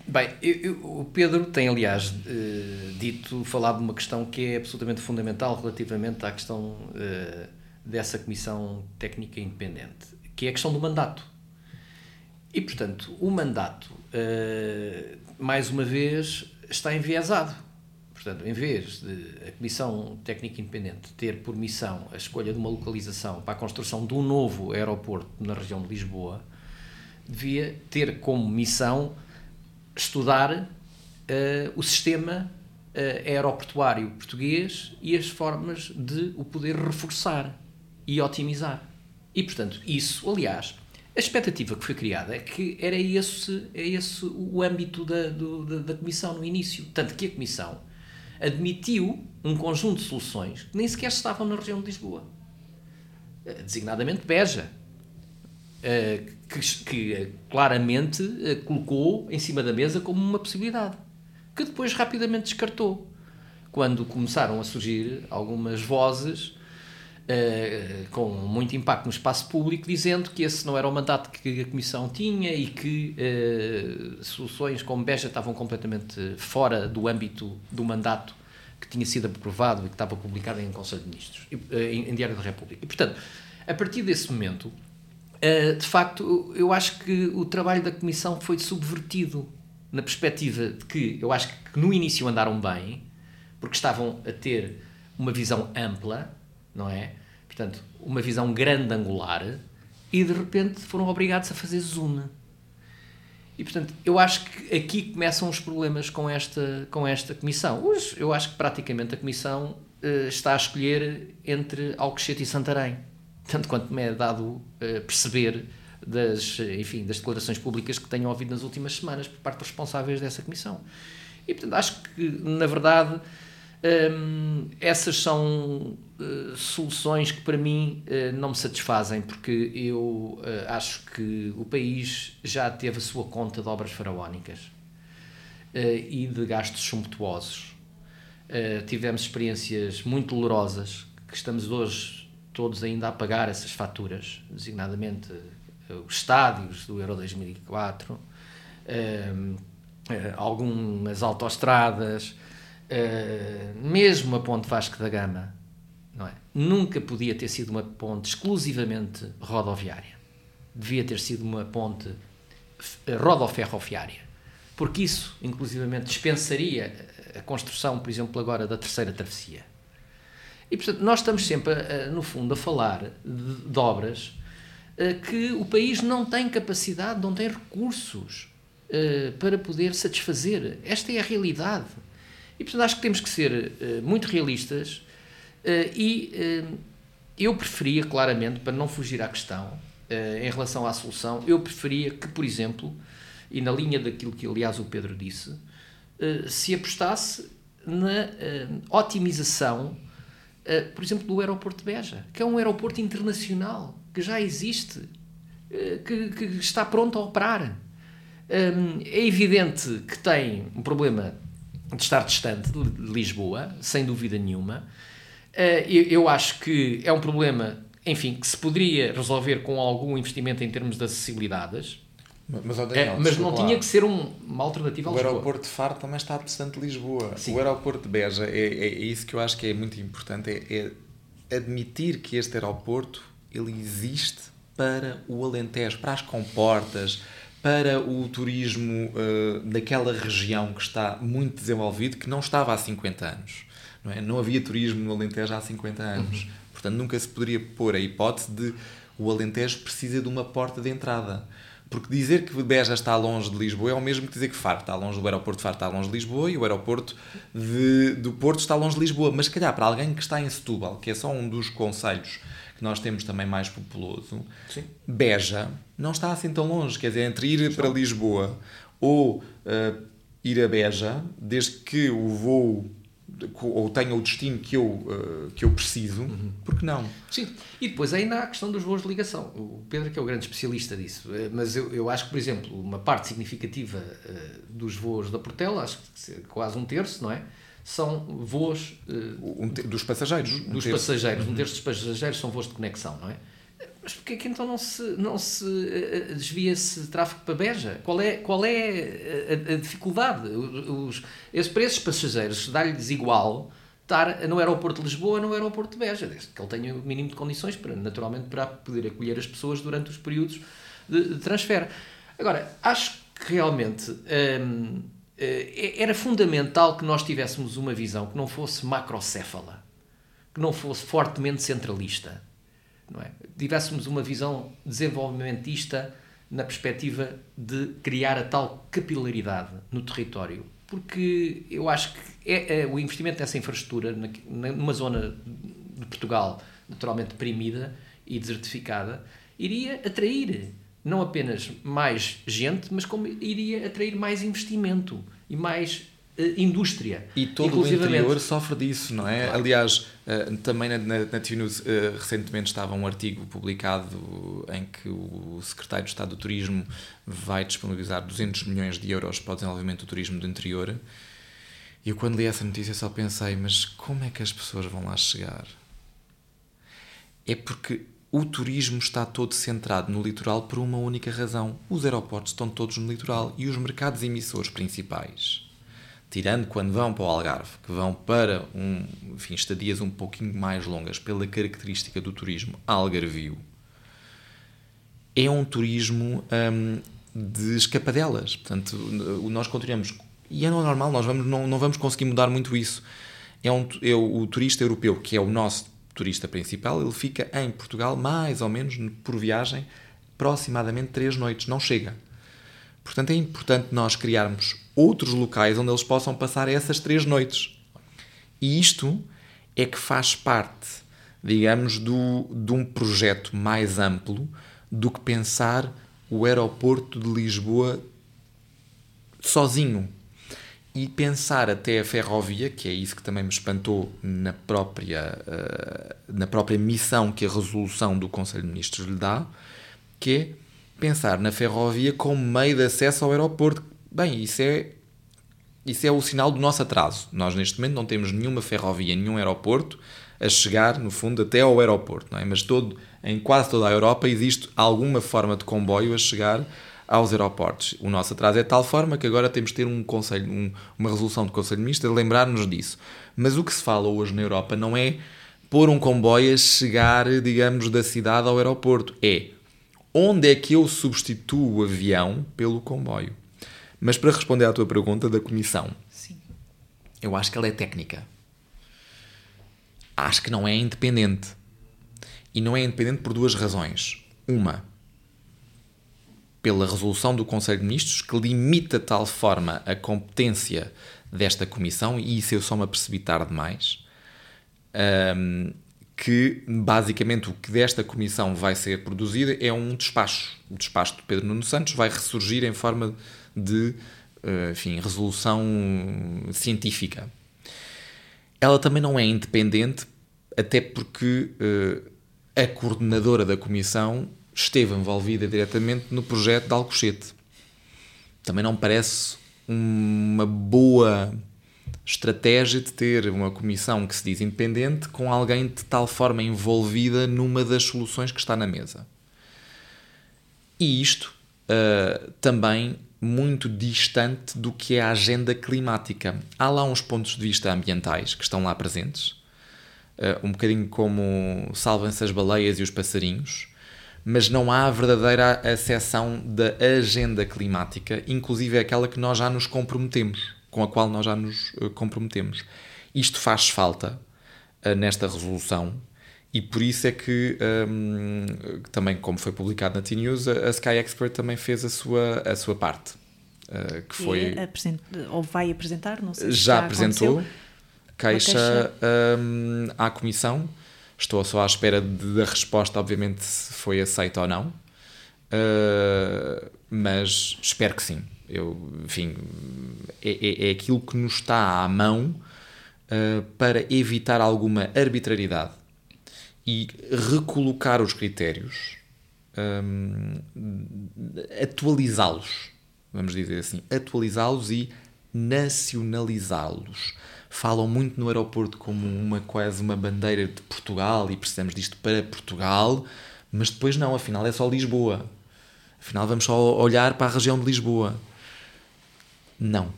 Bem, eu, eu, o Pedro tem, aliás, uh, dito, falado de uma questão que é absolutamente fundamental relativamente à questão uh, dessa Comissão Técnica Independente, que é a questão do mandato. E, portanto, o mandato, uh, mais uma vez, está enviesado. Portanto, em vez de a Comissão Técnica Independente ter por missão a escolha de uma localização para a construção de um novo aeroporto na região de Lisboa, devia ter como missão estudar uh, o sistema uh, aeroportuário português e as formas de o poder reforçar e otimizar. E, portanto, isso, aliás, a expectativa que foi criada é que era esse, é esse o âmbito da, do, da, da Comissão no início. Tanto que a Comissão admitiu um conjunto de soluções que nem sequer estavam na região de Lisboa. Eh, designadamente Beja, que, que eh, claramente colocou em cima da mesa como uma possibilidade, que depois rapidamente descartou. Quando começaram a surgir algumas vozes Uh, com muito impacto no espaço público, dizendo que esse não era o mandato que a Comissão tinha e que uh, soluções como Beja estavam completamente fora do âmbito do mandato que tinha sido aprovado e que estava publicado em Conselho de Ministros, em, em, Diário da República. E, portanto, a partir desse momento, de facto, eu acho que o trabalho da Comissão foi subvertido na perspectiva de que eu acho que no início andaram bem, porque estavam a ter uma visão ampla não é? Portanto, uma visão grande angular e de repente foram obrigados a fazer zoom. E portanto, eu acho que aqui começam os problemas com esta, com esta comissão. Hoje, eu acho que praticamente a comissão uh, está a escolher entre Alcochete e Santarém. Tanto quanto me é dado uh, perceber das, enfim, das declarações públicas que tenho ouvido nas últimas semanas por parte dos responsáveis dessa comissão. E portanto, acho que, na verdade, um, essas são uh, soluções que para mim uh, não me satisfazem, porque eu uh, acho que o país já teve a sua conta de obras faraónicas e de gastos sumptuosos. tivemos experiências muito dolorosas que estamos hoje todos ainda a pagar essas faturas, designadamente os estádios do Euro 2004, algumas autoestradas mesmo a ponte Vasco da Gama, não é? nunca podia ter sido uma ponte exclusivamente rodoviária. Devia ter sido uma ponte rodoferroviária. porque isso, inclusivamente, dispensaria a construção, por exemplo, agora da terceira travessia. E, portanto, nós estamos sempre, no fundo, a falar de, de obras que o país não tem capacidade, não tem recursos para poder satisfazer. Esta é a realidade. E, portanto, acho que temos que ser muito realistas e eu preferia, claramente, para não fugir à questão, em relação à solução, eu preferia que, por exemplo, e na linha daquilo que, aliás, o Pedro disse, se apostasse na otimização uh, por exemplo, do aeroporto de Beja, que é um aeroporto internacional, que já existe, uh, que, que, está pronto a operar. Um, é evidente que tem um problema de estar distante de Lisboa, sem dúvida nenhuma. Uh, eu, eu acho que é um problema, enfim, que se poderia resolver com algum investimento em termos de acessibilidades, mas, Daniel, é, mas não tinha que ser um, uma alternativa ao O aeroporto de Faro também está distante de Lisboa. Sim. O aeroporto de Beja, é, é, é, isso que eu acho que é muito importante, é, é admitir que este aeroporto ele existe para o Alentejo, para as comportas, para o turismo uh, daquela região que está muito desenvolvido, que não estava há 50 anos. Não, é? não havia turismo no Alentejo há 50 anos. Uhum. Portanto, nunca se poderia pôr a hipótese de o Alentejo precisa de uma porta de entrada. Porque dizer que Beja está longe de Lisboa é o mesmo que dizer que Faro está longe do aeroporto de Faro está longe de Lisboa e o aeroporto de, do Porto está longe de Lisboa. Mas, se calhar, para alguém que está em Setúbal, que é só um dos conselhos que nós temos também mais populoso, Sim. Beja não está assim tão longe. Quer dizer, entre ir para Lisboa ou uh, ir a Beja, desde que o voo ou tenha o destino que eu, uh, que eu preciso, uhum. porque não? Sim, e depois ainda há a questão dos voos de ligação. O Pedro que é o grande especialista disso, eh, mas eu, eu acho que, por exemplo, uma parte significativa uh, dos voos da Portela, acho que quase um terço, não é? São voos... Um dos passageiros. Dos um passageiros. Uhum. Um terço dos passageiros são voos de conexão, não é? Mas porquê que então não se, não se uh, desvia esse tráfego para Beja? Qual é, qual é a, a dificuldade? Os, os, para esses passageiros dá-lhes igual estar no aeroporto de Lisboa no aeroporto de Beja, desde que ele tenha o mínimo de condições para, naturalmente, para poder acolher as pessoas durante os períodos de, de transfer. Agora, acho que realmente hum, eh, era fundamental que nós tivéssemos uma visão que não fosse macrocéfala, que não fosse fortemente centralista não é? Tivéssemos uma visão desenvolvimentista na perspectiva de criar a tal capilaridade no território. Porque eu acho que é, é o investimento nessa infraestrutura, na, numa zona de Portugal naturalmente deprimida e desertificada, iria atrair não apenas mais gente, mas como iria atrair mais investimento e mais indústria. E todo o interior sofre disso, não é? Claro. Aliás, uh, também na, na, na News uh, recentemente estava um artigo publicado em que o secretário de Estado do Turismo vai disponibilizar 200 milhões de euros para o desenvolvimento do turismo do interior. E eu quando li essa notícia só pensei, mas como é que as pessoas vão lá chegar? É porque o turismo está todo centrado no litoral por uma única razão. Os aeroportos estão todos no litoral e os mercados emissores principais tirando quando vão para o Algarve, que vão para um, enfim, estadias um pouquinho mais longas pela característica do turismo algarvio, é um turismo hum, de escapadelas. Portanto, nós continuamos. E é normal, nós vamos, não, não vamos conseguir mudar muito isso. É, um, é o, o turista europeu, que é o nosso turista principal, ele fica em Portugal mais ou menos por viagem aproximadamente três noites, não chega. Portanto, é importante nós criarmos outros locais onde eles possam passar essas três noites. E isto é que faz parte, digamos, do, de um projeto mais amplo do que pensar o aeroporto de Lisboa sozinho. E pensar até a ferrovia, que é isso que também me espantou na própria, uh, na própria missão que a resolução do Conselho de Ministros lhe dá, que é pensar na ferrovia como meio de acesso ao aeroporto. Bem, isso é, isso é o sinal do nosso atraso. Nós, neste momento, não temos nenhuma ferrovia, nenhum aeroporto a chegar, no fundo, até ao aeroporto. Não é? Mas todo, em quase toda a Europa existe alguma forma de comboio a chegar aos aeroportos. O nosso atraso é de tal forma que agora temos de ter um conselho, um, uma resolução do Conselho de Ministros a lembrar-nos disso. Mas o que se fala hoje na Europa não é pôr um comboio a chegar, digamos, da cidade ao aeroporto. É onde é que eu substituo o avião pelo comboio? Mas para responder à tua pergunta da comissão, Sim. eu acho que ela é técnica. Acho que não é independente. E não é independente por duas razões. Uma, pela resolução do Conselho de Ministros, que limita de tal forma a competência desta comissão, e isso eu só me apercebi tarde demais, um, que basicamente o que desta comissão vai ser produzido é um despacho. O despacho de Pedro Nuno Santos vai ressurgir em forma de uh, enfim, resolução científica. Ela também não é independente, até porque uh, a coordenadora da comissão esteve envolvida diretamente no projeto de Alcochete. Também não parece uma boa estratégia de ter uma comissão que se diz independente com alguém de tal forma envolvida numa das soluções que está na mesa. E isto uh, também muito distante do que é a agenda climática. Há lá uns pontos de vista ambientais que estão lá presentes, uh, um bocadinho como salvem-se as baleias e os passarinhos, mas não há a verdadeira acessão da agenda climática, inclusive é aquela que nós já nos comprometemos com a qual nós já nos uh, comprometemos. Isto faz falta uh, nesta resolução e por isso é que, um, também como foi publicado na T-News, a, a, Sky Expert também fez a sua, a sua parte. Uh, que foi... ou vai apresentar, não sei se já, já apresentou queixa, queixa. Um, à Comissão. Estou só à espera da resposta, obviamente, se foi aceita ou não. Uh, mas espero que sim. Eu, enfim, é, é, é aquilo que nos está à mão uh, para evitar alguma arbitrariedade e recolocar os critérios, um, atualizá-los, vamos dizer assim, atualizá-los e nacionalizá-los. Falam muito no aeroporto como uma quase uma bandeira de Portugal e precisamos disto para Portugal, mas depois não, afinal é só Lisboa. Afinal vamos só olhar para a região de Lisboa. Não.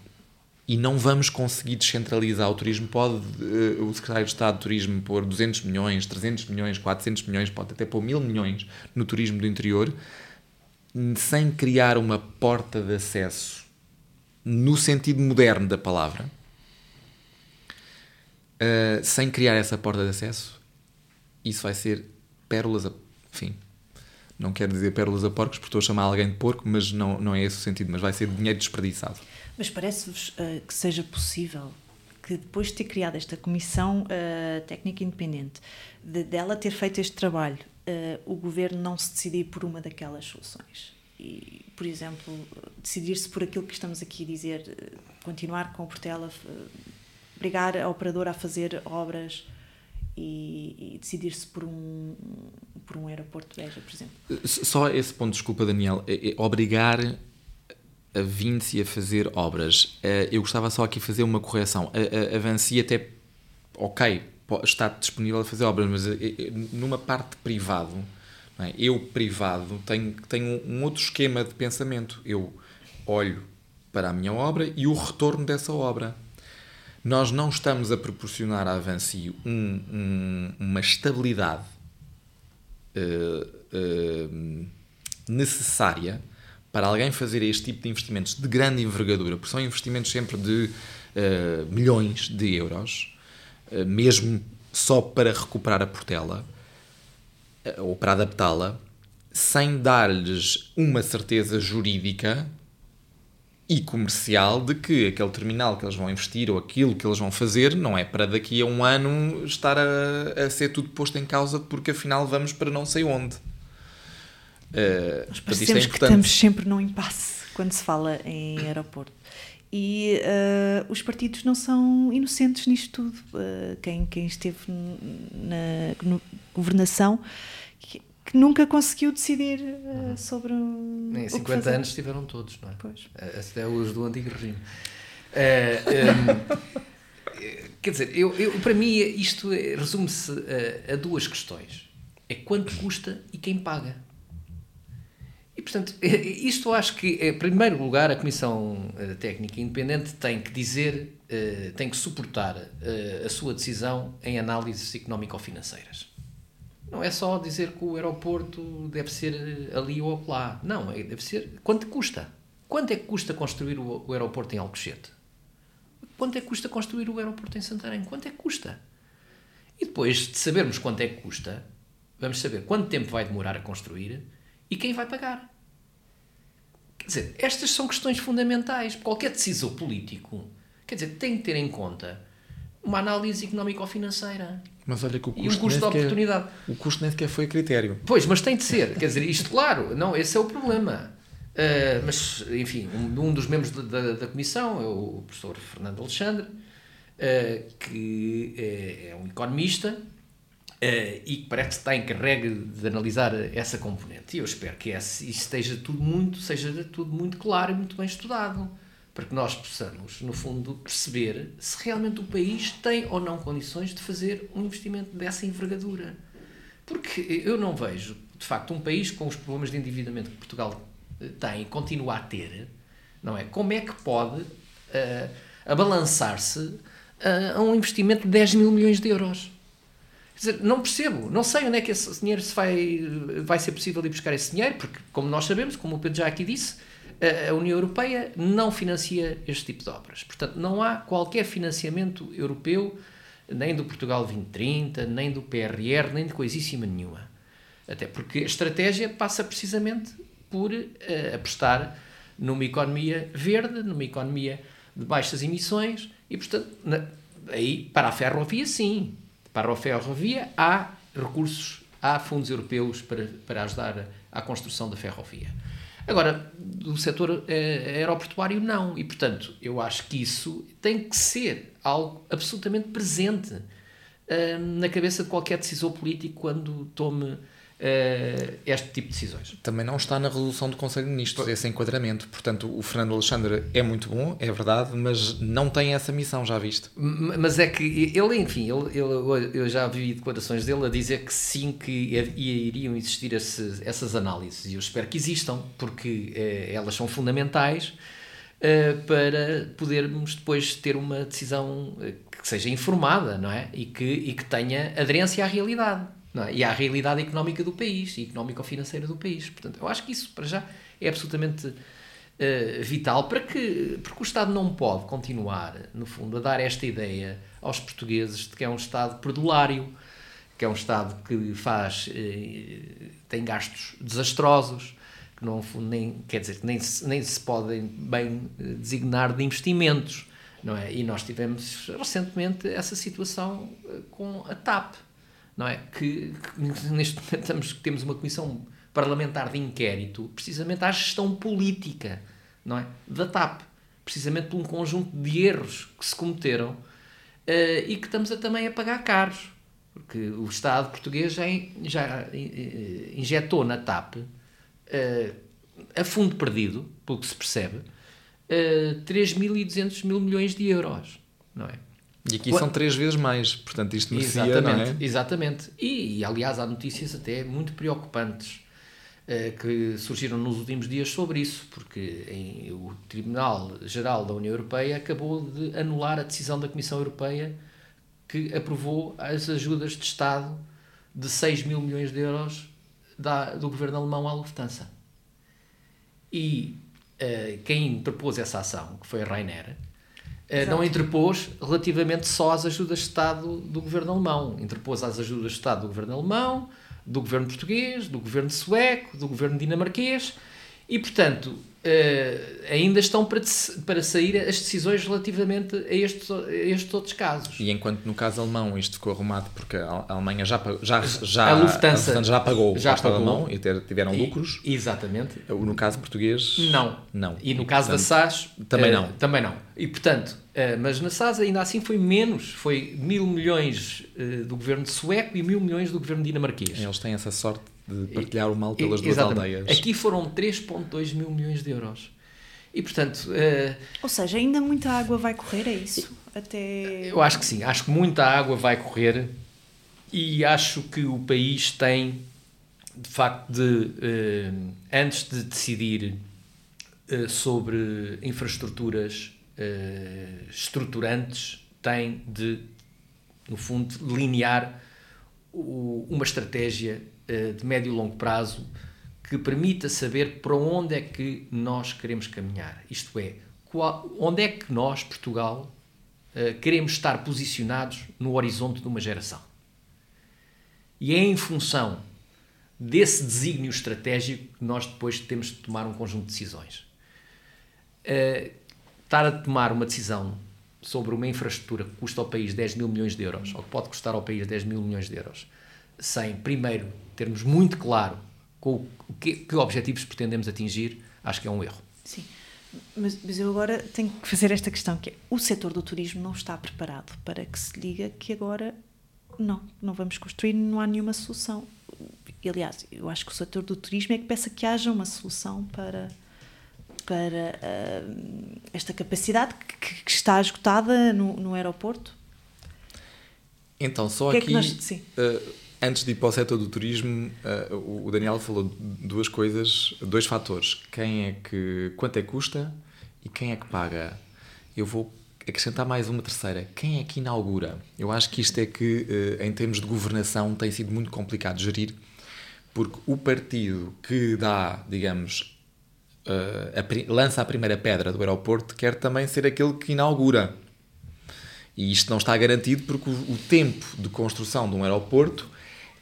E não vamos conseguir descentralizar o turismo. Pode uh, o secretário de Estado de Turismo pôr 200 milhões, 300 milhões, 400 milhões, pode até pôr mil milhões no turismo do interior, sem criar uma porta de acesso no sentido moderno da palavra, uh, sem criar essa porta de acesso, isso vai ser pérolas a. Enfim, não quero dizer pérolas a porcos, porque estou a chamar alguém de porco, mas não, não é esse o sentido, mas vai ser dinheiro desperdiçado. Mas parece-vos uh, que seja possível que depois de ter criado esta comissão uh, técnica independente, de, dela ter feito este trabalho, uh, o governo não se decidir por uma daquelas soluções? E, por exemplo, decidir-se por aquilo que estamos aqui a dizer, continuar com o Portela, obrigar a operadora a fazer obras e, e decidir-se por um, por um aeroporto de Beja, por exemplo. Só esse ponto, desculpa, Daniel, é, é obrigar a Vinci a fazer obras. Eh, eu gostava só aqui fazer uma correção. A, a, a Vinci até, ok, está disponível a fazer obras, mas eh, eh, numa parte privado, é? eu privado tenho, tenho um outro esquema de pensamento. Eu olho para a minha obra e o retorno dessa obra. Nós não estamos a proporcionar à Vinci um, um, uma estabilidade uh, uh, necessária para alguém fazer este tipo de investimentos de grande envergadura, porque são investimentos sempre de uh, milhões de euros, uh, mesmo só para recuperar a Portela uh, ou para adaptá-la, sem dar-lhes uma certeza jurídica e comercial de que aquele terminal que eles vão investir ou aquilo que eles vão fazer não é para daqui a um ano estar a, a ser tudo posto em causa porque afinal vamos para não sei onde. Uh, Nós parecemos é que estamos sempre num impasse quando se fala em aeroporto. E uh, os partidos não são inocentes nisto tudo. Uh, quem, quem esteve na governação que, que, nunca conseguiu decidir uh, sobre. Um, em 50 anos estiveram todos, não é? Pois. Até os do antigo regime. Um, quer dizer, eu, eu, para mim isto é, resume-se a, a duas questões: é quanto custa e quem paga. E, portanto, isto acho que, em primeiro lugar, a Comissão eh, Técnica Independente tem que dizer, eh, tem que suportar eh, a sua decisão em análises económico-financeiras. Não é só dizer que o aeroporto deve ser ali ou lá. Não, é, deve ser quanto custa. Quanto é que custa construir o aeroporto em Alcochete? Quanto é que custa construir o aeroporto em Santarém? Quanto é que custa? E depois de sabermos quanto é que custa, vamos saber quanto tempo vai demorar a construir e quem vai pagar. Quer dizer, estas são questões fundamentais. Qualquer decisor político, quer dizer, tem que ter em conta uma análise económico-financeira. Mas olha que o custo, E um custo sequer- oportunidade. o custo nem sequer foi critério. Pois, mas tem de ser. Quer dizer, isto, claro, não, esse é o problema. Uh, mas, enfim, um, um dos membros da, da, da comissão é o professor Fernando Alexandre, uh, que é, é um economista e que parece que está encarregue de analisar essa componente. E eu espero que isso esteja tudo muito, seja tudo muito claro e muito bem estudado, para que nós possamos, no fundo, perceber se realmente o país tem ou não condições de fazer um investimento dessa envergadura. Porque eu não vejo, de facto, um país com os problemas de endividamento que Portugal eh, tem e continua a ter, não é? Como é que pode uh, abalançar-se uh, a um investimento de 10 mil milhões de euros? Dizer, não percebo, não sei onde é que esse dinheiro se vai, vai ser possível ir buscar esse dinheiro, porque, como nós sabemos, como o Pedro já aqui disse, a União Europeia não financia este tipo de obras. Portanto, não há qualquer financiamento europeu, nem do Portugal 2030, nem do PRR, nem de coisíssima nenhuma. Até porque a estratégia passa precisamente por uh, apostar numa economia verde, numa economia de baixas emissões e, portanto, na, aí para a ferrovia, sim. Para a ferrovia há recursos, há fundos europeus para, para ajudar à construção da ferrovia. Agora, do setor eh, aeroportuário, não. E, portanto, eu acho que isso tem que ser algo absolutamente presente eh, na cabeça de qualquer decisor político quando tome este tipo de decisões. Também não está na resolução do Conselho de Ministros esse enquadramento. Portanto, o Fernando Alexandre é muito bom, é verdade, mas não tem essa missão, já viste? Mas é que ele, enfim, ele, ele- eu já vi declarações dele a dizer que sim, que iriam existir esse- essas análises. E eu espero que existam, porque eh, elas são fundamentais eh, para podermos depois ter uma decisão eh, que seja informada, não é? E que, e que tenha aderência à realidade. É? E à realidade económica do país, e económico-financeira do país. Portanto, eu acho que isso, para já, é absolutamente eh, vital para que porque o Estado não pode continuar no fundo a dar esta ideia aos portugueses de que é um Estado perdulário que é um Estado que faz eh, tem gastos desastrosos que não nem quer dizer nem se, nem se podem bem eh, designar de investimentos não é e nós tivemos recentemente essa situação com a TAP não é? Que, que neste momento estamos, temos uma comissão parlamentar de inquérito precisamente à gestão política não é? da TAP, precisamente por um conjunto de erros que se cometeram eh, e que estamos a, também a pagar caros, porque o Estado português já, in- já eh, injetou na TAP, eh, a fundo perdido, pelo que se percebe, eh, 3.200 mil milhões de euros, não é? E aqui Qua- são três vezes mais. Portanto, isto merecia, Exatamente, não é? exatamente. E, e, aliás, há notícias até muito preocupantes eh, que surgiram nos últimos dias sobre isso, porque em- o Tribunal Geral da União Europeia acabou de anular a decisão da Comissão Europeia que aprovou as ajudas de Estado de 6 mil milhões de euros da, do governo alemão à Lufthansa. E eh, quem interpôs essa ação, que foi a Rainer, eh, não interpôs relativamente só às ajudas de Estado do governo alemão. Interpôs às ajudas de Estado do governo alemão, do governo português, do governo sueco, do governo dinamarquês e, portanto, eh, ainda estão para, para sair as decisões relativamente a estes, a estes outros casos. E enquanto no caso alemão isto ficou arrumado porque a a Alemanha já, já, já, A Lufthansa já pagou já Estado pagou. alemão e ter- tiveram lucros. E- exatamente. No caso português, Não. não. E no caso da portanto, SAS também eh, não. Também não. E portanto, eh, mas na SAS ainda assim foi menos, foi mil milhões do governo sueco e mil milhões do governo dinamarquês. Eles têm essa sorte de partilhar o mal E- pelas duas exatamente. aldeias. Aqui foram 3,2 mil milhões de euros. E portanto, eh, Ou seja, ainda muita água vai correr, é isso? Até. eu acho que sim, acho que muita água vai correr e acho que o país tem, de facto, de, eh, antes de decidir eh, sobre infraestruturas estruturantes, tem de, no fundo, delinear o- uma estratégia de médio e longo prazo que permita saber para onde é que nós queremos caminhar. Isto é, qual, onde é que nós, Portugal, uh, queremos estar posicionados no horizonte de uma geração. E é em função desse desígnio estratégico que nós depois temos de tomar um conjunto de decisões. Uh, estar a tomar uma decisão sobre uma infraestrutura que custa ao país 10 mil milhões de euros, ou que pode custar ao país 10 mil milhões de euros, sem primeiro termos muito claro com o que, que objetivos pretendemos atingir, acho que é um erro. Sim. Mas, mas, eu agora tenho que fazer esta questão que é, o setor do turismo não está preparado para que se diga que agora não, não vamos construir, não há nenhuma solução. Aliás, eu acho que o setor do turismo é que peça que haja uma solução para, para uh, esta capacidade que, que, está esgotada no, no aeroporto. Então, só que aqui, é nós, uh, antes de ir para o setor do turismo, uh, o Daniel falou duas coisas, dois fatores. Quem é que, quanto é que custa e quem é que paga. Eu vou acrescentar mais uma terceira. Quem é que inaugura? Eu acho que isto é que, em termos de governação, tem sido muito complicado de gerir, porque o partido que dá, digamos, uh, a, lança a primeira pedra do aeroporto quer também ser aquele que inaugura. E isto não está garantido porque o tempo de construção de um aeroporto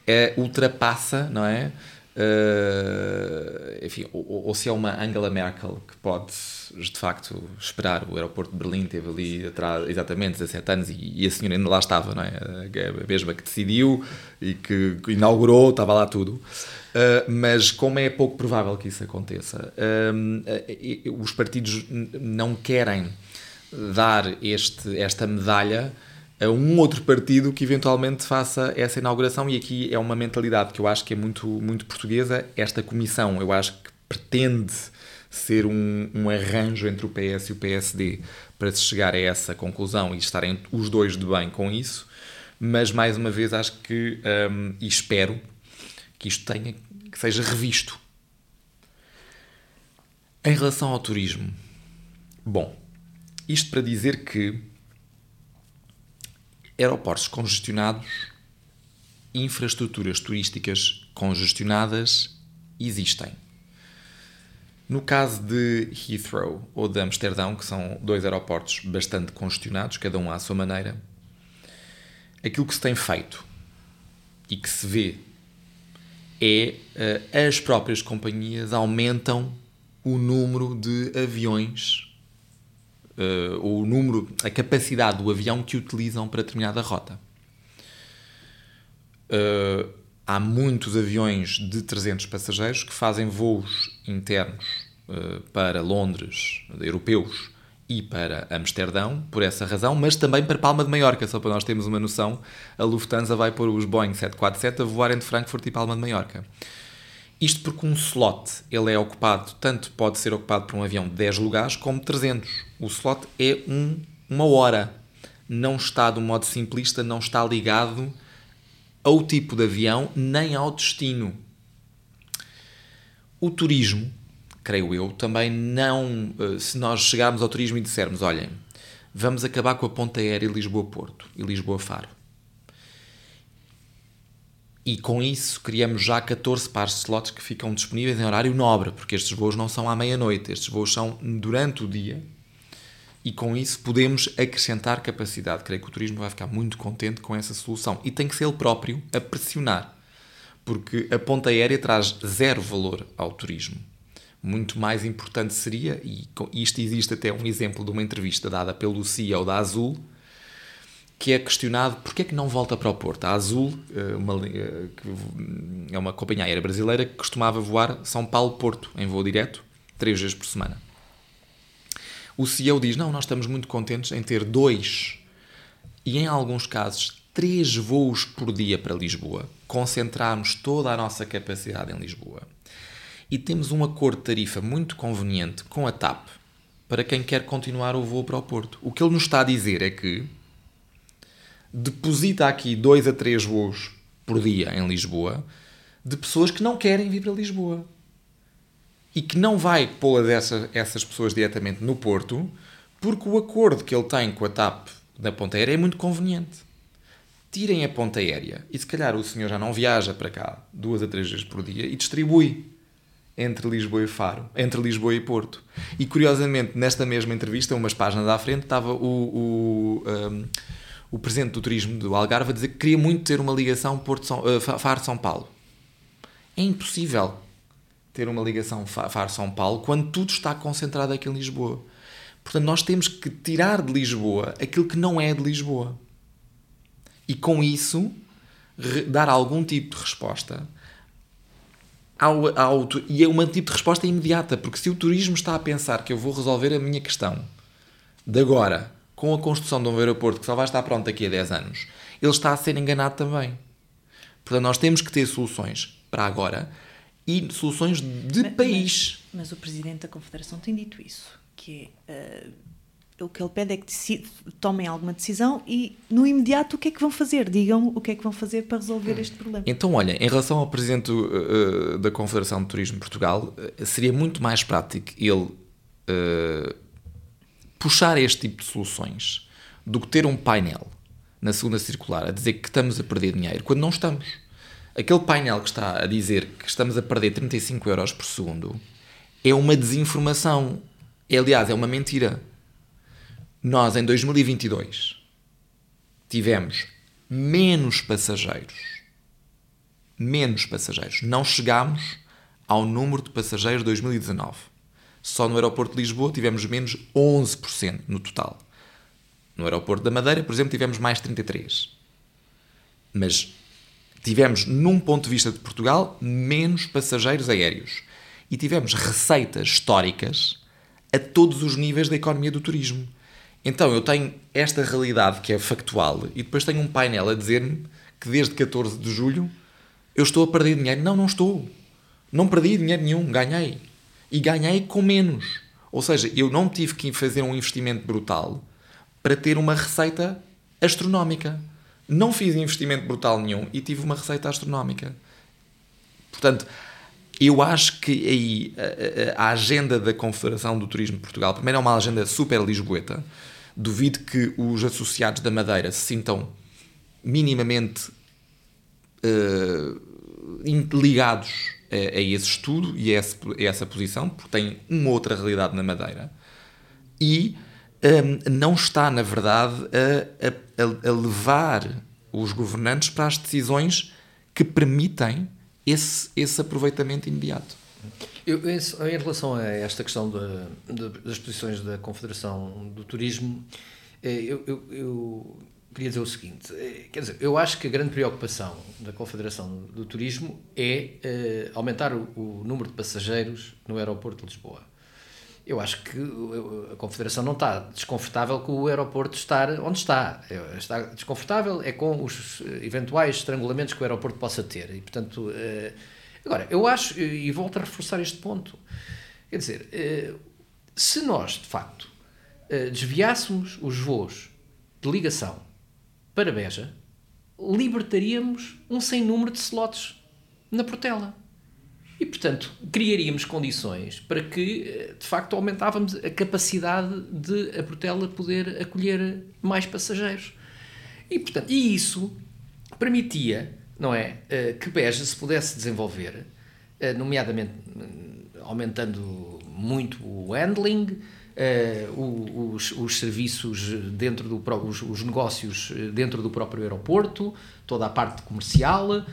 é, ultrapassa, não é? Uh, enfim, ou, ou, se é uma Angela Merkel que pode de facto esperar, o aeroporto de Berlim teve ali atrás exatamente 17 anos e, e a senhora ainda lá estava, não é? A mesma que decidiu e que inaugurou, estava lá tudo. Uh, mas como é pouco provável que isso aconteça, uh, os partidos não querem dar este, esta medalha um outro partido que eventualmente faça essa inauguração e aqui é uma mentalidade que eu acho que é muito, muito portuguesa, esta comissão eu acho que pretende ser um, um arranjo entre o PS e o PSD para se chegar a essa conclusão e estarem os dois de bem com isso, mas mais uma vez acho que um, e espero que isto tenha, que seja revisto. Em relação ao turismo, bom, isto para dizer que aeroportos congestionados, infraestruturas turísticas congestionadas existem. No caso de Heathrow ou de Amsterdão, que são dois aeroportos bastante congestionados, cada um à sua maneira, aquilo que se tem feito e que se vê é uh, as próprias companhias aumentam o número de aviões, uh, o número, a capacidade do avião que utilizam para determinada rota. Uh, há muitos aviões de 300 passageiros que fazem voos internos para Londres, europeus, e para Amsterdão, por essa razão, mas também para Palma de Maiorca, só para nós termos uma noção, a Lufthansa vai pôr os Boeing 747 a voar entre Frankfurt e Palma de Maiorca. Isto porque um slot ele é ocupado, tanto pode ser ocupado por um avião de 10 lugares como 300. O slot é um, uma hora. Não está, do modo simplista, não está ligado ao tipo de avião nem ao destino. O turismo creio eu, também não. Eh, se nós chegarmos ao turismo e dissermos, olhem, vamos acabar com a ponta aérea Lisboa-Porto e Lisboa-Faro. E com isso criamos já 14 pares de slots que ficam disponíveis em horário nobre, porque estes voos não são à meia-noite, estes voos são durante o dia. E com isso podemos acrescentar capacidade. Creio que o turismo vai ficar muito contente com essa solução. E tem que ser ele próprio a pressionar, porque a ponta aérea traz zero valor ao turismo muito mais importante seria, e isto existe até um exemplo de uma entrevista dada pelo CEO da Azul, que é questionado porque é que não volta para o Porto. A Azul eh, uma, eh, é uma companhia aérea brasileira que costumava voar São Paulo-Porto em voo direto, três vezes por semana. O CEO diz: Não, nós estamos muito contentes em ter dois e, em alguns casos, três voos por dia para Lisboa. Concentrarmos toda a nossa capacidade em Lisboa e temos um acordo de tarifa muito conveniente com a TAP para quem quer continuar o voo para o Porto. O que ele nos está a dizer é que deposita aqui dois a três voos por dia em Lisboa de pessoas que não querem vir para Lisboa e que não vai pôr essas, essas pessoas diretamente no Porto porque o acordo que ele tem com a TAP da ponta aérea é muito conveniente. Tirem a ponta aérea e se calhar o senhor já não viaja para cá duas a três vezes por dia e distribui entre Lisboa e Faro, entre Lisboa e Porto. E curiosamente, nesta mesma entrevista, umas páginas à frente, estava o, o, um, o presidente do turismo do Algarve a dizer que queria muito ter uma ligação Porto São, uh, Faro-São Paulo. É impossível ter uma ligação Faro-São Paulo quando tudo está concentrado aqui em Lisboa. Portanto, nós temos que tirar de Lisboa aquilo que não é de Lisboa. E com isso, dar algum tipo de resposta ao, ao, e é um tipo de resposta imediata, porque se o turismo está a pensar que eu vou resolver a minha questão de agora, com a construção de um aeroporto que só vai estar pronto daqui a 10 anos, ele está a ser enganado também. Portanto, nós temos que ter soluções para agora e soluções de mas, país. Mas, mas, o Presidente da Confederação tem dito isso, que é, uh, o que ele pede é que decide, tomem alguma decisão e, no imediato, o que é que vão fazer? Digam o que é que vão fazer para resolver este problema. Então, olha, em relação ao Presidente uh, da Confederação de Turismo de Portugal, uh, seria muito mais prático ele puxar este tipo de soluções do que ter um painel na segunda circular a dizer que estamos a perder dinheiro, quando não estamos. Aquele painel que está a dizer que estamos a perder 35 euros por segundo é uma desinformação. É, aliás, é uma mentira nós em 2022 tivemos menos passageiros. Menos passageiros. Não chegámos ao número de passageiros de 2019. Só no aeroporto de Lisboa tivemos menos 11% no total. No aeroporto da Madeira, por exemplo, tivemos mais 33. Mas tivemos, num ponto de vista de Portugal, menos passageiros aéreos. E tivemos receitas históricas a todos os níveis da economia do turismo. Então eu tenho esta realidade que é factual e depois tenho um painel a dizer-me que desde 14 de julho eu estou a perder dinheiro. Não, não estou. Não perdi dinheiro nenhum, ganhei. E ganhei com menos. Ou seja, eu não tive que fazer um investimento brutal para ter uma receita astronómica. Não fiz investimento brutal nenhum e tive uma receita astronómica. Portanto, eu acho que aí a, a, a, agenda da Confederação do Turismo de Portugal, primeiro é uma agenda super lisboeta. Duvido que os associados da Madeira se sintam minimamente uh, ligados a, a, esse estudo e a, a, essa posição, porque têm uma outra realidade na Madeira. E um, não está, na verdade, a levar os governantes para as decisões que permitem esse, esse aproveitamento imediato. Eu, em relação a esta questão de, de, das posições da Confederação do Turismo, eu, eu, queria dizer o seguinte: eh, quer dizer, eu acho que a grande preocupação da Confederação do Turismo é uh, aumentar o, o, número de passageiros no aeroporto de Lisboa. Eu acho que a Confederação não está desconfortável com o aeroporto estar onde está. Está desconfortável é com os eventuais estrangulamentos que o aeroporto possa ter. E, portanto, agora, eu acho, e volto a reforçar este ponto, quer dizer, se nós, de facto, desviássemos os voos de ligação para Beja, libertaríamos um sem número de slots na Portela. E, portanto, criaríamos condições para que, eh, de facto, aumentávamos a capacidade de a Portela poder acolher mais passageiros. E, portanto, e isso permitia, não é, eh, que Beja se pudesse desenvolver, eh, nomeadamente aumentando muito o handling, os, os serviços dentro do os, os negócios dentro do próprio aeroporto, toda a parte comercial,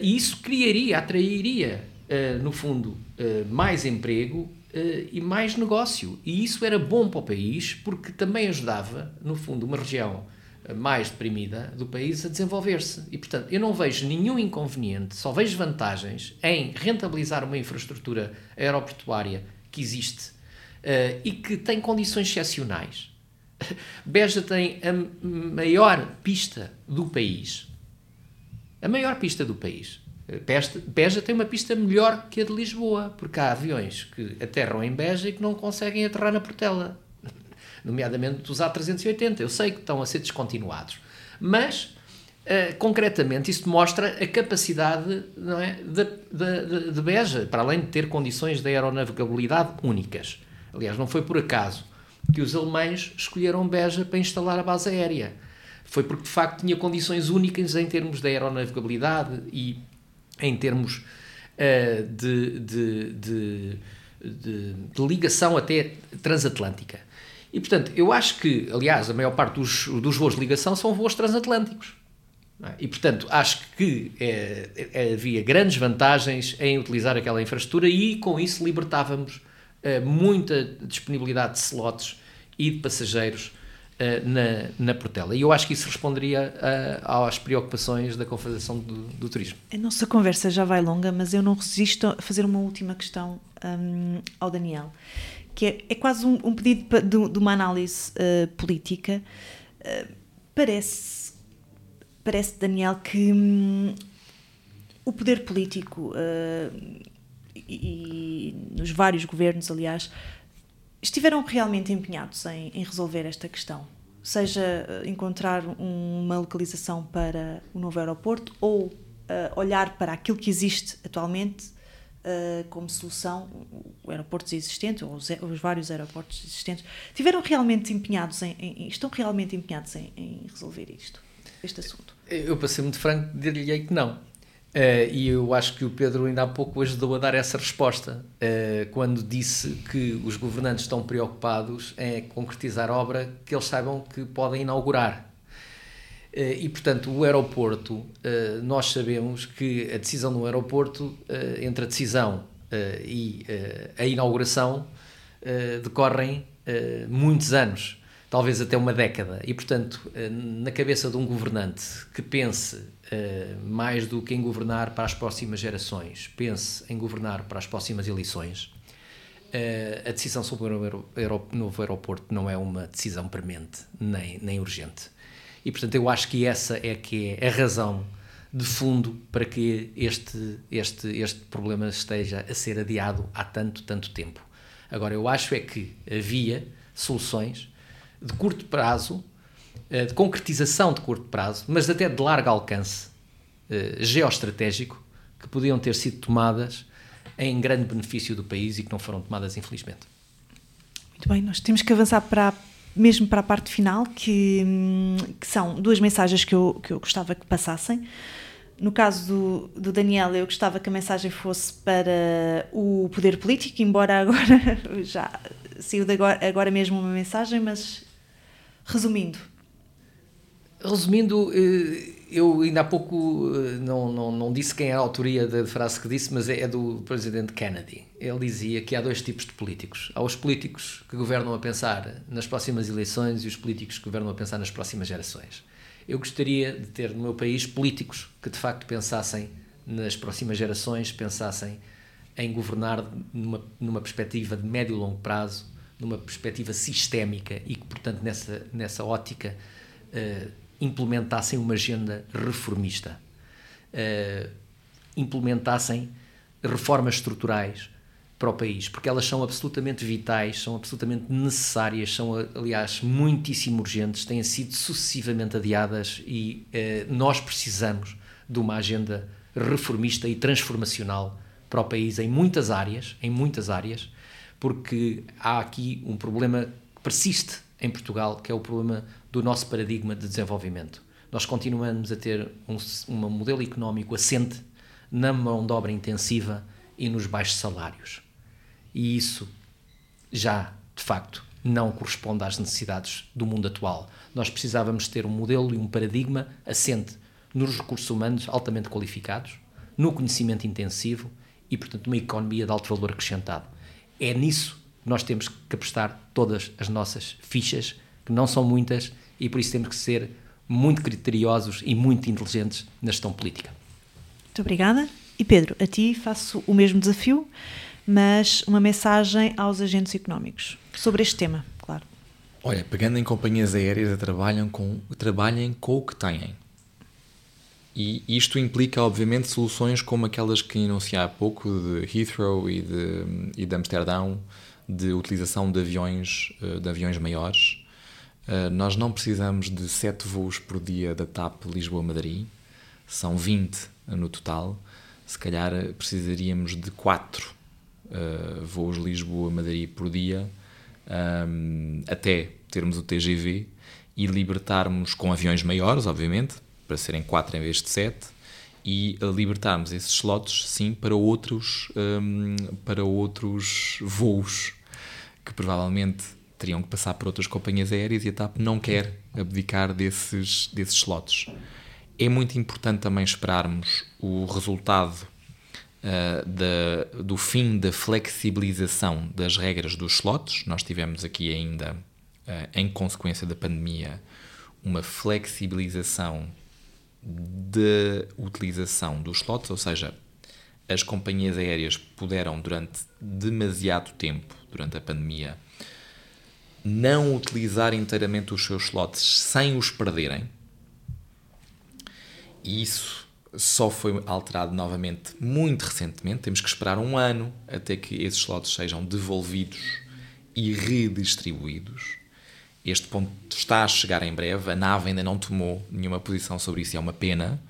e isso criaria, atrairia uh, no fundo, uh, mais emprego uh, e mais negócio. E isso era bom para o país porque também ajudava, no fundo, uma região mais deprimida do país a desenvolver-se. E, portanto, eu não vejo nenhum inconveniente, só vejo vantagens em rentabilizar uma infraestrutura aeroportuária que existe e que tem condições excepcionais. Beja tem a maior pista do país. A maior pista do país. Beja tem uma pista melhor que a de Lisboa, porque há aviões que aterram em Beja e que não conseguem aterrar na Portela, nomeadamente os A380. Eu sei que estão a ser descontinuados, mas uh, concretamente isto mostra a capacidade não é, de, de, de Beja, para além de ter condições de aeronavegabilidade únicas. Aliás, não foi por acaso que os alemães escolheram Beja para instalar a base aérea. Foi porque de facto tinha condições únicas em termos de aeronavegabilidade e em termos uh, de, de, de, de, ligação até transatlântica. E, portanto, eu acho que, aliás, a maior parte dos, dos voos de ligação são voos transatlânticos. É? E, portanto, acho que é, é, havia grandes vantagens em utilizar aquela infraestrutura e, com isso, libertávamos muita disponibilidade de slots e de passageiros é, na, na Portela. E eu acho que isso responderia às preocupações da Confederação do, do, Turismo. A nossa conversa já vai longa, mas eu não resisto a fazer uma última questão um, ao Daniel, que é, é quase um, um pedido de, de, uma análise uh, política. Uh, parece parece, Daniel, que hum, o poder político uh, e, nos vários governos, aliás, estiveram realmente empenhados em, em resolver esta questão. Seja uh, encontrar um, uma localização para o novo aeroporto ou uh, olhar para aquilo que existe atualmente como solução, o aeroporto existente, ou os, os, vários aeroportos existentes, tiveram realmente empenhados em, em estão realmente empenhados em, em resolver isto? este assunto? Eu, para ser muito franco, diria que não. Uh, e eu acho que o Pedro ainda há pouco ajudou a dar essa resposta, uh, quando disse que os governantes estão preocupados em concretizar obra que eles saibam que podem inaugurar. Uh, e, portanto, o aeroporto, nós sabemos que a decisão do aeroporto, entre a decisão e a inauguração, decorrem muitos anos talvez até uma década. E, portanto, na cabeça de um governante que pense mais do que em governar para as próximas gerações, pense em governar para as próximas eleições, eh, a decisão sobre o novo aeroporto não é uma decisão premente nem, nem urgente. E, portanto, eu acho que essa é que é a razão de fundo para que este, este, este problema esteja a ser adiado há tanto, tanto tempo. Agora, eu acho é que havia soluções de curto prazo, eh, de concretização de curto prazo, mas até de largo alcance eh, geoestratégico, que podiam ter sido tomadas em grande benefício do país e que não foram tomadas, infelizmente. Muito bem, nós temos que avançar para mesmo para a parte final, que, hum, que são duas mensagens que eu, que eu gostava que passassem. No caso do, do, Daniel, eu gostava que a mensagem fosse para o poder político, embora agora já saiu de agora, agora mesmo uma mensagem, mas Resumindo. Resumindo, eh, eu ainda há pouco eh, não, não, não disse quem é a autoria da frase que disse, mas é, é do presidente Kennedy. Ele dizia que há dois tipos de políticos. Há os políticos que governam a pensar nas próximas eleições e os políticos que governam a pensar nas próximas gerações. Eu gostaria de ter no meu país políticos que de facto pensassem nas próximas gerações, pensassem em governar numa, numa perspectiva de médio e longo prazo, numa perspectiva sistémica e que, portanto, nessa, nessa ótica uh, implementassem uma agenda reformista, uh, implementassem reformas estruturais para o país, porque elas são absolutamente vitais, são absolutamente necessárias, são, aliás, muitíssimo urgentes, têm sido sucessivamente adiadas e uh, nós precisamos de uma agenda reformista e transformacional para o país em muitas áreas, em muitas áreas, porque há aqui um problema que persiste em Portugal, que é o problema do nosso paradigma de desenvolvimento. Nós continuamos a ter um, um modelo económico assente na mão de obra intensiva e nos baixos salários. E isso já, de facto, não corresponde às necessidades do mundo atual. Nós precisávamos ter um modelo e um paradigma assente nos recursos humanos altamente qualificados, no conhecimento intensivo e, portanto, uma economia de alto valor acrescentado. É nisso que nós temos que apostar todas as nossas fichas, que não são muitas, e por isso temos que ser muito criteriosos e muito inteligentes na gestão política. Muito obrigada. E Pedro, a ti faço o mesmo desafio, mas uma mensagem aos agentes económicos sobre este tema, claro. Olha, pegando em companhias aéreas, trabalham com, trabalhem com o que têm. E isto implica, obviamente, soluções como aquelas que enunciei há pouco, de Heathrow e de, e de Amsterdão, de utilização de aviões, eh, de aviões maiores. Eh, nós não precisamos de 7 voos por dia da TAP Lisboa-Madrid, são 20 no total. Se calhar precisaríamos de 4 eh, voos Lisboa-Madrid por dia, até termos o TGV e libertarmos com aviões maiores, obviamente, para serem 4 em vez de 7 e libertarmos esses slots, sim, para outros, um, para outros voos que provavelmente teriam que passar por outras companhias aéreas e a TAP não quer abdicar desses, desses slots. É muito importante também esperarmos o resultado uh, da, do fim da flexibilização das regras dos slots. Nós tivemos aqui ainda, uh, em consequência da pandemia, uma flexibilização da utilização dos slots, ou seja, as companhias aéreas puderam durante demasiado tempo, durante a pandemia, não utilizar inteiramente os seus slots sem os perderem. E isso só foi alterado novamente muito recentemente. Temos que esperar um ano até que esses slots sejam devolvidos e redistribuídos. Este ponto está a chegar em breve. A nave ainda não tomou nenhuma posição sobre isso, e é uma pena,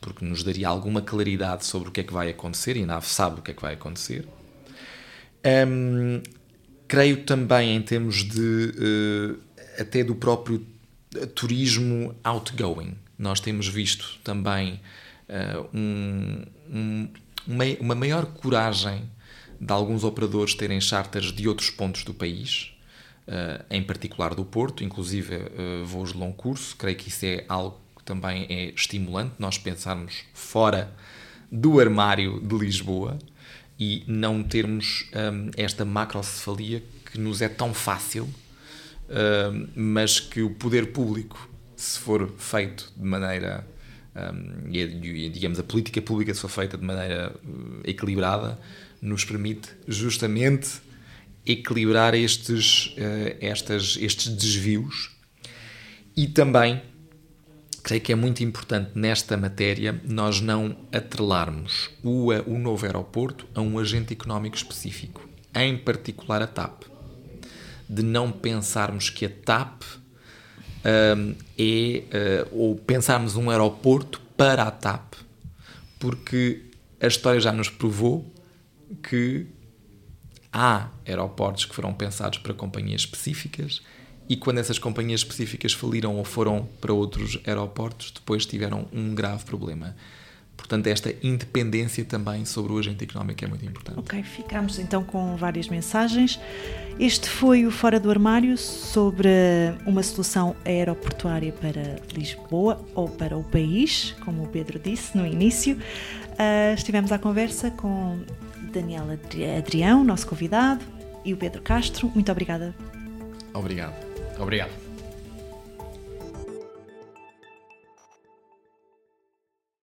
porque nos daria alguma claridade sobre o que é que vai acontecer e a nave sabe o que é que vai acontecer. Um, creio também em termos de uh, até do próprio turismo outgoing. Nós temos visto também uh, um, um, uma maior coragem de alguns operadores terem charters de outros pontos do país, uh, em particular do Porto, inclusive voos de longo curso. Creio que isso é algo que também é estimulante, nós pensarmos fora do armário de Lisboa e não termos um, esta macrocefalia que nos é tão fácil, uh, mas que o poder público, se for feito de maneira um, e, digamos, a política pública se for feita de maneira uh, equilibrada, nos permite justamente equilibrar estes, uh, estas, estes desvios e também creio que é muito importante nesta matéria nós não atrelarmos o, o novo aeroporto a um agente económico específico, em particular a TAP. De não pensarmos que a TAP um, é, uh, ou pensarmos um aeroporto para a TAP, porque a história já nos provou que há aeroportos que foram pensados para companhias específicas e quando essas companhias específicas faliram ou foram para outros aeroportos, depois tiveram um grave problema. Portanto, esta independência também sobre o agente económico é muito importante. Ok, ficamos então com várias mensagens. Este foi o Fora do Armário sobre uma solução aeroportuária para Lisboa ou para o país, como o Pedro disse no início. Uh, estivemos à conversa com Daniel Adrião, nosso convidado, e o Pedro Castro. Muito obrigada. Obrigado. Obrigado.